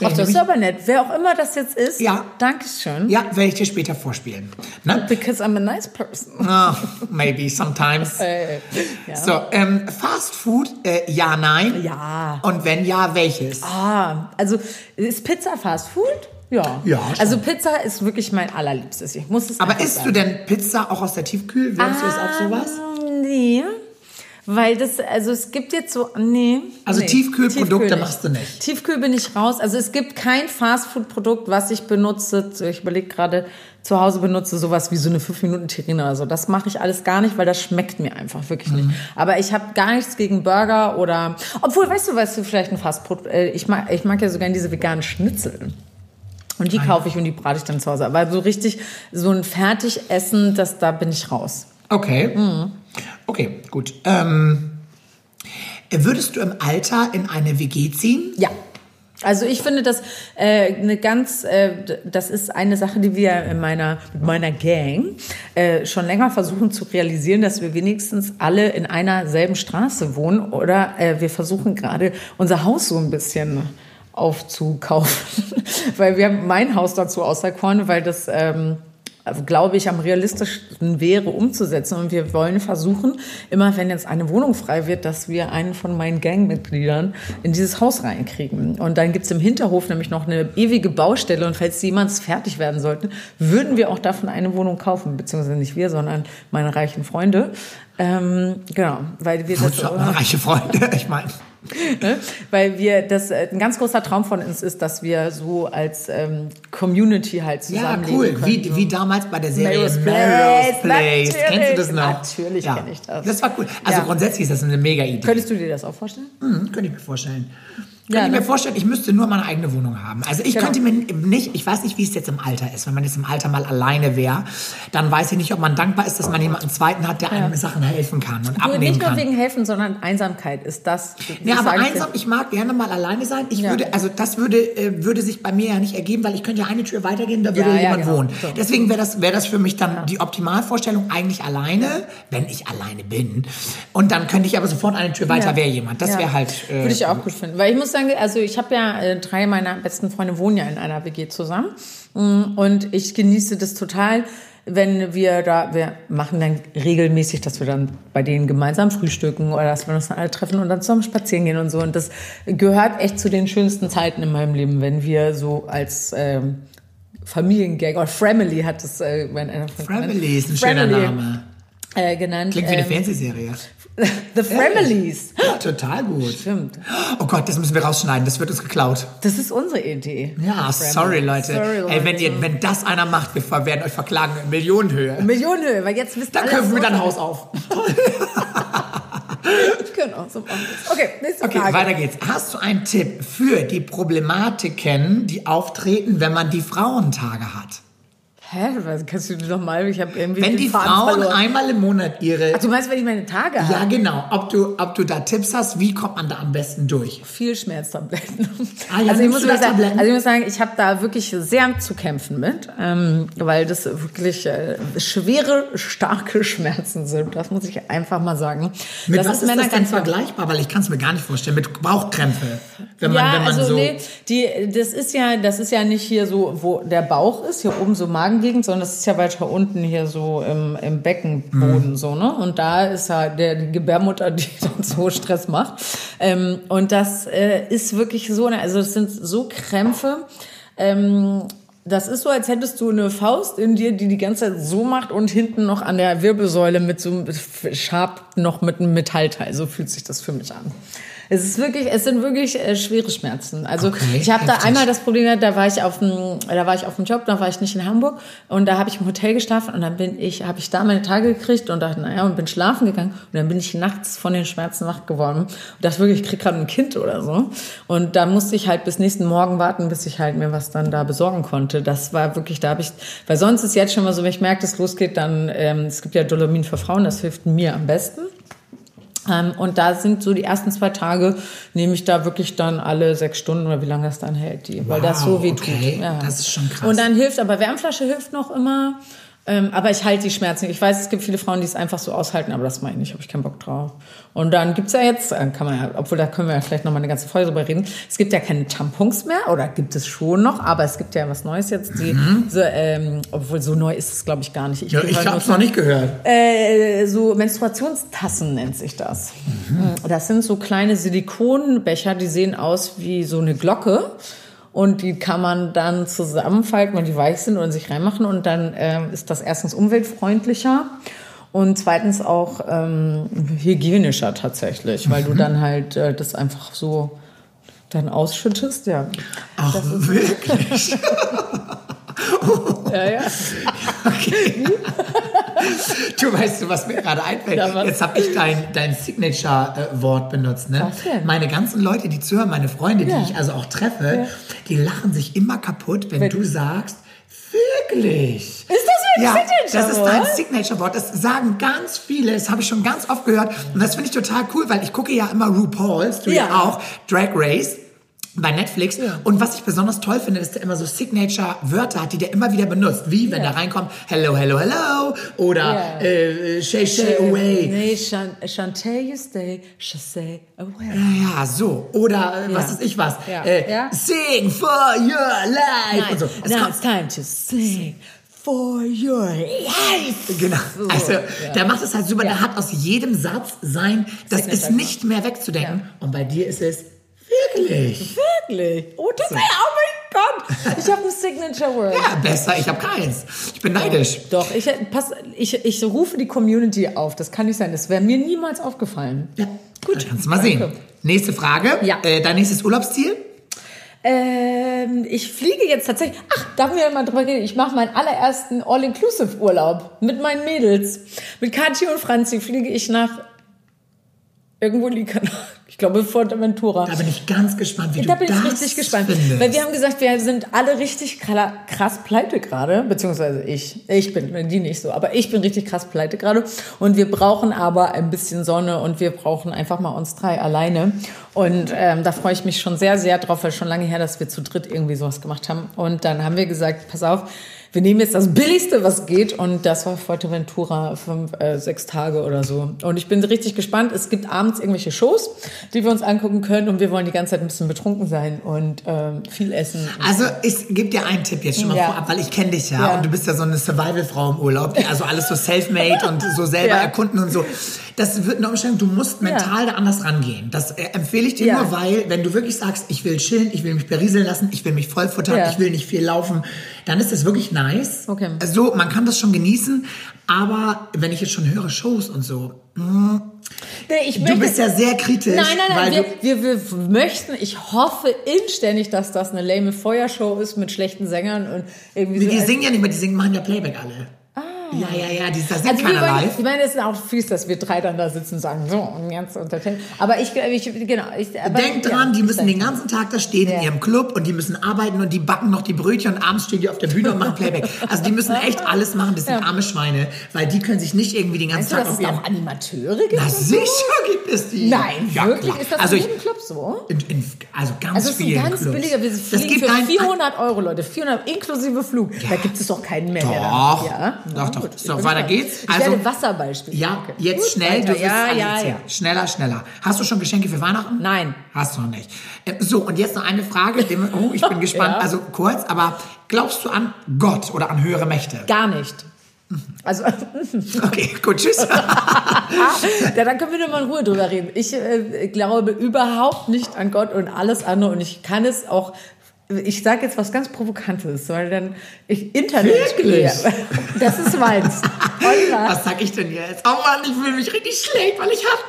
Ach, das ist aber nett. Wer auch immer das jetzt ist. Ja. Dankeschön. Ja, werde ich dir später vorspielen. Ne? Because I'm a nice person. <laughs> Ah, maybe, sometimes. <laughs> Äh, ja. So, ähm, Fast Food, äh, ja, nein. Ja. Und wenn ja, welches? Ah, also ist Pizza Fast Food? Ja. Ja, schon. Also Pizza ist wirklich mein allerliebstes. Ich muss es Aber isst sagen. du denn Pizza auch aus der Tiefkühl? Wärst du jetzt auch sowas? Ähm, Nee. Weil das, also es gibt jetzt so, nee. Also nee. Tiefkühlprodukte Tiefkühl machst du nicht? Tiefkühl bin ich raus. Also es gibt kein Fastfood-Produkt, was ich benutze. Ich überlege gerade, zu Hause benutze sowas wie so eine 5-Minuten-Terrine oder so. Das mache ich alles gar nicht, weil das schmeckt mir einfach wirklich Mhm. nicht. Aber ich habe gar nichts gegen Burger oder, obwohl, weißt du, weißt du, vielleicht ein Fastfood, äh, ich mag, ich mag ja so gerne diese veganen Schnitzel. Und Ah, die kaufe ich und die brate ich dann zu Hause. Aber so richtig, so ein Fertigessen, das, da bin ich raus. Okay. Mhm. Okay, gut. Ähm, würdest du im Alter in eine WG ziehen? Ja. Also ich finde das äh, eine ganz, äh, das ist eine Sache, die wir in meiner mit meiner Gang äh, schon länger versuchen zu realisieren, dass wir wenigstens alle in einer selben Straße wohnen oder äh, wir versuchen gerade unser Haus so ein bisschen aufzukaufen, <laughs> weil wir haben mein Haus dazu auserkoren, weil das ähm, glaube ich, am realistischsten wäre umzusetzen. Und wir wollen versuchen, immer wenn jetzt eine Wohnung frei wird, dass wir einen von meinen Gangmitgliedern in dieses Haus reinkriegen. Und dann gibt's im Hinterhof nämlich noch eine ewige Baustelle. Und falls jemals fertig werden sollten, würden wir auch davon eine Wohnung kaufen. Beziehungsweise nicht wir, sondern meine reichen Freunde. Ähm, genau, weil wir das... Reiche Freunde? <laughs> Ich meine. Ne? Weil wir das äh, ein ganz großer Traum von uns ist, dass wir so als ähm, Community halt Ja, zusammenleben cool. können. Wie, wie damals bei der Serie Melrose Place. Place. Kennst du das noch? Natürlich ja. kenn ich das. Das war cool. Also Ja. grundsätzlich ist das eine mega Idee. Könntest du dir das auch vorstellen? Hm, könnte ich mir vorstellen. Ja, Könnte ich ne? mir vorstellen, ich müsste nur meine eigene Wohnung haben. Also ich Genau. könnte mir nicht, ich weiß nicht, wie es jetzt im Alter ist. Wenn man jetzt im Alter mal alleine wäre, dann weiß ich nicht, ob man dankbar ist, dass man jemanden zweiten hat, der einem mit Sachen helfen kann und Du, abnehmen nicht nur kann. wegen helfen, sondern Einsamkeit ist das. Ja, ich aber einsam, ich mag gerne mal alleine sein. Ich Ja. würde, also das würde, äh, würde sich bei mir ja nicht ergeben, weil ich könnte ja eine Tür weitergehen, da würde Ja, ja, jemand genau. wohnen. So. Deswegen wäre das, wäre das für mich dann die Optimalvorstellung eigentlich alleine, wenn ich alleine bin. Und dann könnte ich aber sofort eine Tür weiter Ja. wäre jemand. Das Ja. wäre halt. Äh, Würde ich auch gut finden. Weil ich muss sagen, also ich habe ja, äh, drei meiner besten Freunde wohnen ja in einer WG zusammen. Mm, Und ich genieße das total, wenn wir da, wir machen dann regelmäßig, dass wir dann bei denen gemeinsam frühstücken oder dass wir uns dann alle treffen und dann zusammen spazieren gehen und so. Und das gehört echt zu den schönsten Zeiten in meinem Leben, wenn wir so als ähm, Familiengang oder Family hat es äh, mein einer Freund Family ist ein schöner Name. Äh, genannt. Klingt wie eine ähm, Fernsehserie. The Families. Ja, total gut. Stimmt. Oh Gott, das müssen wir rausschneiden. Das wird uns geklaut. Das ist unsere Idee. Ja, sorry. Leute. Sorry, Leute. Ey, wenn, ihr, wenn das einer macht, wir werden euch verklagen in Millionenhöhe. Millionenhöhe, weil jetzt wisst Dann alle, köpfen wir dein Haus auf. <laughs> Genau, so machen wir's. Okay, nächste Okay, Frage. weiter geht's. Hast du einen Tipp für die Problematiken, die auftreten, wenn man die Frauentage hat? Hä? Was kannst du nochmal? Ich habe irgendwie Wenn die Faden Frauen verloren. einmal im Monat ihre... Ach, du meinst, wenn ich meine Tage ja, habe? genau. Ob du, ob du da Tipps hast, wie kommt man da am besten durch? Viel Schmerztabletten. Ah ja, also, ich muss sagen, Tabletten? also ich muss sagen, ich habe da wirklich sehr zu kämpfen mit, ähm, weil das wirklich äh, schwere, starke Schmerzen sind. Das muss ich einfach mal sagen. Mit das was ist, das denn ganz vergleichbar? Weil ich kann es mir gar nicht vorstellen. Mit Bauchkrämpfe. Wenn man, ja, wenn man also so... nee, die, das ist ja, das ist ja nicht hier so, wo der Bauch ist, hier oben so Magengegend, sondern das ist ja weiter unten hier so im, im Beckenboden Mhm. so, ne? Und da ist ja der die Gebärmutter, <laughs> die dann so Stress macht. Ähm, und das äh, ist wirklich so, ne, also es sind so Krämpfe. Ähm, das ist so, als hättest du eine Faust in dir, die die ganze Zeit so macht und hinten noch an der Wirbelsäule mit so einem Schab noch mit einem Metallteil. So fühlt sich das für mich an. Es ist wirklich, es sind wirklich äh, schwere Schmerzen. Also Okay, ich habe da einmal das Problem gehabt, da war ich auf dem, da war ich auf dem Job, da war ich nicht in Hamburg und da habe ich im Hotel geschlafen und dann bin ich, habe ich da meine Tage gekriegt und dachte, naja, und bin schlafen gegangen und dann bin ich nachts von den Schmerzen wach geworden und dachte wirklich, ich krieg gerade ein Kind oder so. Und da musste ich halt bis nächsten Morgen warten, bis ich halt mir was dann da besorgen konnte. Das war wirklich, da habe ich, weil sonst ist jetzt schon mal so, wenn ich merke, dass es losgeht, dann, ähm, es gibt ja Dolomin für Frauen, das hilft mir am besten. Ähm, und da sind so die ersten zwei Tage, nehme ich da wirklich dann alle sechs Stunden oder wie lange das dann hält, die, weil das so Wow, weh okay. tut. Ja. Das ist schon krass. Und dann hilft, aber Wärmflasche hilft noch immer. Ähm, aber ich halte die Schmerzen. Ich weiß, es gibt viele Frauen, die es einfach so aushalten, aber das meine ich nicht, habe ich keinen Bock drauf. Und dann gibt's ja jetzt, äh, kann man ja, obwohl da können wir ja vielleicht noch mal eine ganze Folge drüber reden, es gibt ja keine Tampons mehr, oder gibt es schon noch, aber es gibt ja was Neues jetzt, die, so, ähm, obwohl so neu ist es, glaube ich, gar nicht. Mhm. Ja, ich habe es noch nicht gehört. äh, so Menstruationstassen nennt sich das. Das sind so kleine Silikonbecher, die sehen aus wie so eine Glocke. Und die kann man dann zusammenfalten, wenn die weich sind und sich reinmachen. Und dann ähm, ist das erstens umweltfreundlicher und zweitens auch ähm, hygienischer tatsächlich, weil du dann halt äh, das einfach so dann ausschüttest. Ja, Ach, wirklich? <laughs> ja, ja. <laughs> <laughs> Du weißt du, was mir gerade einfällt? Ja? Jetzt habe ich dein, dein Signature-Wort benutzt. Ne? Was denn? Meine ganzen Leute, die zuhören, meine Freunde, Ja. die ich also auch treffe, die lachen sich immer kaputt, wenn, Wenn- du sagst, wirklich. Ist das ein Ja, das ist dein Signature-Wort? Signature-Wort. Das sagen ganz viele. Das habe ich schon ganz oft gehört. Und das finde ich total cool, weil ich gucke ja immer RuPaul's, du ja, Ja. auch, Drag Race bei Netflix. Und was ich besonders toll finde, ist, dass der immer so Signature-Wörter hat, die der immer wieder benutzt. Wie, wenn Ja. da reinkommt, hello, hello, hello. Oder Ja. äh, shay, shay away. Nee, Chantel you stay, chassé away. Ja, ja, so. Oder äh, was Ja. weiß ich was. Ja. Äh, Ja. Sing for your life. Nein, Und so. Es now kommt- it's time to sing for your life. Genau. So, Also, ja. der macht es halt super. Ja. Der hat aus jedem Satz sein, das ist Signature. nicht mehr wegzudenken. Und bei dir ist es wirklich. Wirklich? Oh, das oh mein Gott. Ich habe ein Signature Word. Ja, besser. Ich habe keins. Ich bin neidisch. Doch, ich, pass, ich, ich rufe die Community auf. Das kann nicht sein. Das wäre mir niemals aufgefallen. Ja, gut. Kannst du mal sehen. Danke. Nächste Frage. Ja. Äh, dein nächstes Urlaubsziel? Ähm, ich fliege jetzt tatsächlich. Ach, darf wir mal drüber reden? Ich mache meinen allerersten All-Inclusive-Urlaub mit meinen Mädels. Mit Kathi und Franzi fliege ich nach irgendwo liegt Ich glaube, Fuerteventura. Da bin ich ganz gespannt, wie Da du bin ich das richtig gespannt. findest. Weil wir haben gesagt, wir sind alle richtig kra- krass pleite gerade. Beziehungsweise ich. Ich bin, die nicht so. Aber ich bin richtig krass pleite gerade. Und wir brauchen aber ein bisschen Sonne und wir brauchen einfach mal uns drei alleine. Und ähm, da freue ich mich schon sehr, sehr drauf, weil schon lange her, dass wir zu dritt irgendwie sowas gemacht haben. Und dann haben wir gesagt, pass auf, wir nehmen jetzt das Billigste, was geht. Und das war Fuerteventura, fünf, äh, sechs Tage oder so. Und ich bin richtig gespannt. Es gibt abends irgendwelche Shows, die wir uns angucken können. Und wir wollen die ganze Zeit ein bisschen betrunken sein und ähm, viel essen. Also ich gebe dir einen Tipp jetzt schon mal Ja. vorab, weil ich kenne dich ja, Ja. und du bist ja so eine Survival-Frau im Urlaub, die also alles so self-made und so selber Ja. erkunden und so. Das wird eine Umstellung, du musst mental da anders rangehen. Das äh, empfehle ich dir nur, weil wenn du wirklich sagst, ich will chillen, ich will mich berieseln lassen, ich will mich vollfuttern, ich will nicht viel laufen, dann ist das wirklich nice. Okay. Also man kann das schon genießen, aber wenn ich jetzt schon höre Shows und so, mm, Nee, ich du möchte- bist ja sehr kritisch. Nein, nein, nein. Wir, wir, wir möchten, ich hoffe inständig, dass das eine lame Feuershow ist mit schlechten Sängern und irgendwie Nee, so. die singen ja nicht mehr, die singen, machen ja Playback alle. Ja, ja, ja, die, da singt also keiner wollen, live. ich meine, es ist auch fies, dass wir drei dann da sitzen und sagen, so, und jetzt entertain. Aber ich, ich genau. Ich, aber, Denkt dran, die müssen den ja. ganzen Tag da stehen in Ja. ihrem Club und die müssen arbeiten und die backen noch die Brötchen und abends stehen die auf der Bühne und machen Playback. Also die müssen echt alles machen, das sind arme Schweine, weil die können sich nicht irgendwie den ganzen du, Tag dass auf ihrem... auch Animateure gibt? Na und so? sicher gibt es die. Nein, Ja, wirklich? klar. Ist das also in ich, jedem Club so? in, in, also ganz Also es ist ein ganz Clubs. billiger, wir Das fliegen für ein, 400 Euro, Leute, 400 inklusive Flug. Da gibt es doch keinen mehr. Doch. ja? Doch, doch. gut, bin weiter geht's. Ich Also- werde Wasserbeispiel. Ja, Okay. jetzt Gut, schnell, weiter. du ja, ja, ja. Schneller, schneller. Hast du schon Geschenke für Weihnachten? Nein. Hast du noch nicht. Äh, So, und jetzt noch eine Frage. Oh, ich bin <laughs> gespannt. Ja. Also kurz, aber glaubst du an Gott oder an höhere Mächte? Gar nicht. Also, <laughs> Okay, gut, tschüss. ja, dann können wir noch mal in Ruhe drüber reden. Ich äh, glaube überhaupt nicht an Gott und alles andere und ich kann es auch ich sage jetzt was ganz Provokantes, weil dann ich Internet. Wirklich? Das ist meins. Was sag ich denn jetzt? Oh Mann, ich fühle mich richtig schlecht, weil ich hab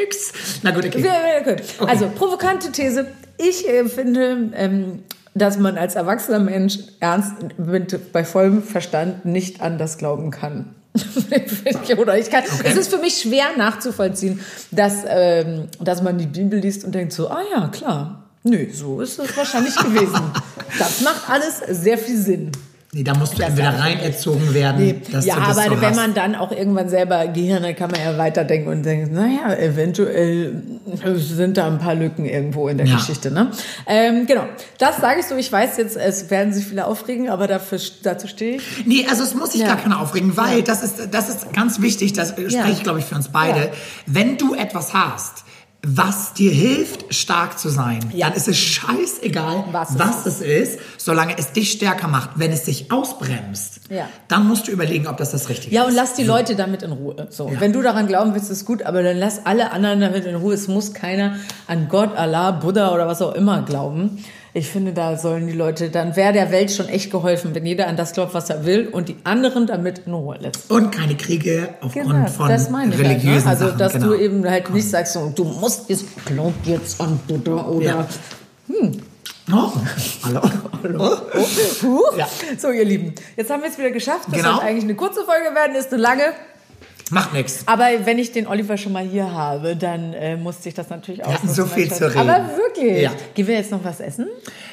nix. Na gut, okay. Okay. Also, provokante These. Ich äh, finde, ähm, dass man als erwachsener Mensch ernst mit, bei vollem Verstand nicht an das glauben kann. <laughs> Oder ich kann. Es ist für mich schwer nachzuvollziehen, dass, ähm, dass man die Bibel liest und denkt so, ah ja, klar. Nö, so ist es wahrscheinlich gewesen. <laughs> Das macht alles sehr viel Sinn. Nee, da musst du entweder rein erzogen werden. Nee. dass ja, du das aber so wenn hast. man dann auch irgendwann selber Gehirn, dann kann man ja weiterdenken und denken, naja, eventuell sind da ein paar Lücken irgendwo in der Ja. Geschichte. Ne? Ähm, genau, das sage ich so. Ich weiß jetzt, es werden sich viele aufregen, aber dafür, dazu stehe ich. Nee, also es muss sich Ja. gar keiner aufregen, weil das ist, das ist ganz wichtig, das spreche ich, glaube ich, für uns beide. Ja. Wenn du etwas hast, was dir hilft, stark zu sein, Ja. dann ist es scheißegal, Was was, es es ist, solange es dich stärker macht. Wenn es dich ausbremst, Ja. dann musst du überlegen, ob das das Richtige Ja, ist. und lass die Leute damit in Ruhe. So, wenn du daran glauben willst, ist gut, aber dann lass alle anderen damit in Ruhe. Es muss keiner an Gott, Allah, Buddha oder was auch immer glauben. Ich finde, da sollen die Leute, dann wäre der Welt schon echt geholfen, wenn jeder an das glaubt, was er will und die anderen damit in Ruhe lässt. Und keine Kriege aufgrund Genau, von das meine ich religiösen halt, ne? Also, Sachen. dass genau. du eben halt nicht sagst, so, du musst jetzt, glaub jetzt an Buddha oder Ja. Oh, hallo. Oh, Huch. Ja. So, ihr Lieben, jetzt haben wir es wieder geschafft. Das Genau. sollte eigentlich eine kurze Folge werden, ist eine lange. Macht nichts. Aber wenn ich den Oliver schon mal hier habe, dann äh, musste ich das natürlich auch. hatten so viel zu reden. Aber wirklich. Ja. Gehen wir jetzt noch was essen?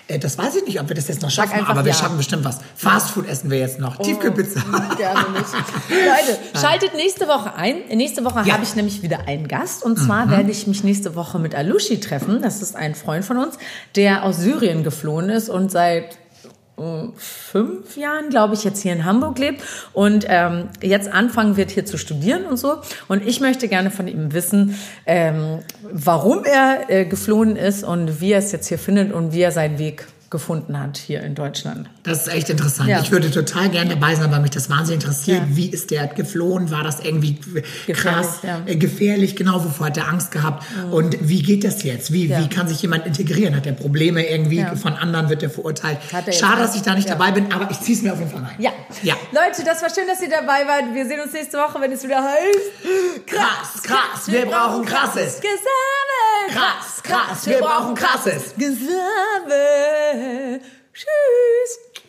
Äh, das weiß ich nicht, ob wir das jetzt noch schaffen, einfach aber wir ja. schaffen bestimmt was. Fastfood essen wir jetzt noch. Tiefkühlpizza. Gerne nicht. <laughs> Leute, schaltet nächste Woche ein. Nächste Woche Ja. Mhm. habe ich nämlich wieder einen Gast. Und zwar werde ich mich nächste Woche mit Alushi treffen. Das ist ein Freund von uns, der aus Syrien geflohen ist und seit fünf Jahren, glaube ich, jetzt hier in Hamburg lebt und ähm, jetzt anfangen wird, hier zu studieren und so. Und ich möchte gerne von ihm wissen, ähm, warum er äh, geflohen ist und wie er es jetzt hier findet und wie er seinen Weg gefunden hat hier in Deutschland. Das ist echt interessant. Ja. Ich würde total gerne dabei sein, weil mich das wahnsinnig interessiert. Ja. Wie ist der geflohen? War das irgendwie krass, ja. Mhm. äh, gefährlich? Genau, wovor hat er Angst gehabt? Und wie geht das jetzt? Wie, wie kann sich jemand integrieren? Hat er Probleme irgendwie? Von anderen wird er verurteilt. Er Schade, dass ich da nicht dabei bin, aber ich ziehe es mir auf jeden Fall rein. Ja. Ja. Leute, das war schön, dass ihr dabei wart. Wir sehen uns nächste Woche, wenn es wieder heißt. Krass, krass, wir brauchen krasses. Gesammelt. Krass, krass, wir brauchen krasses. Gesammelt. Tschüss.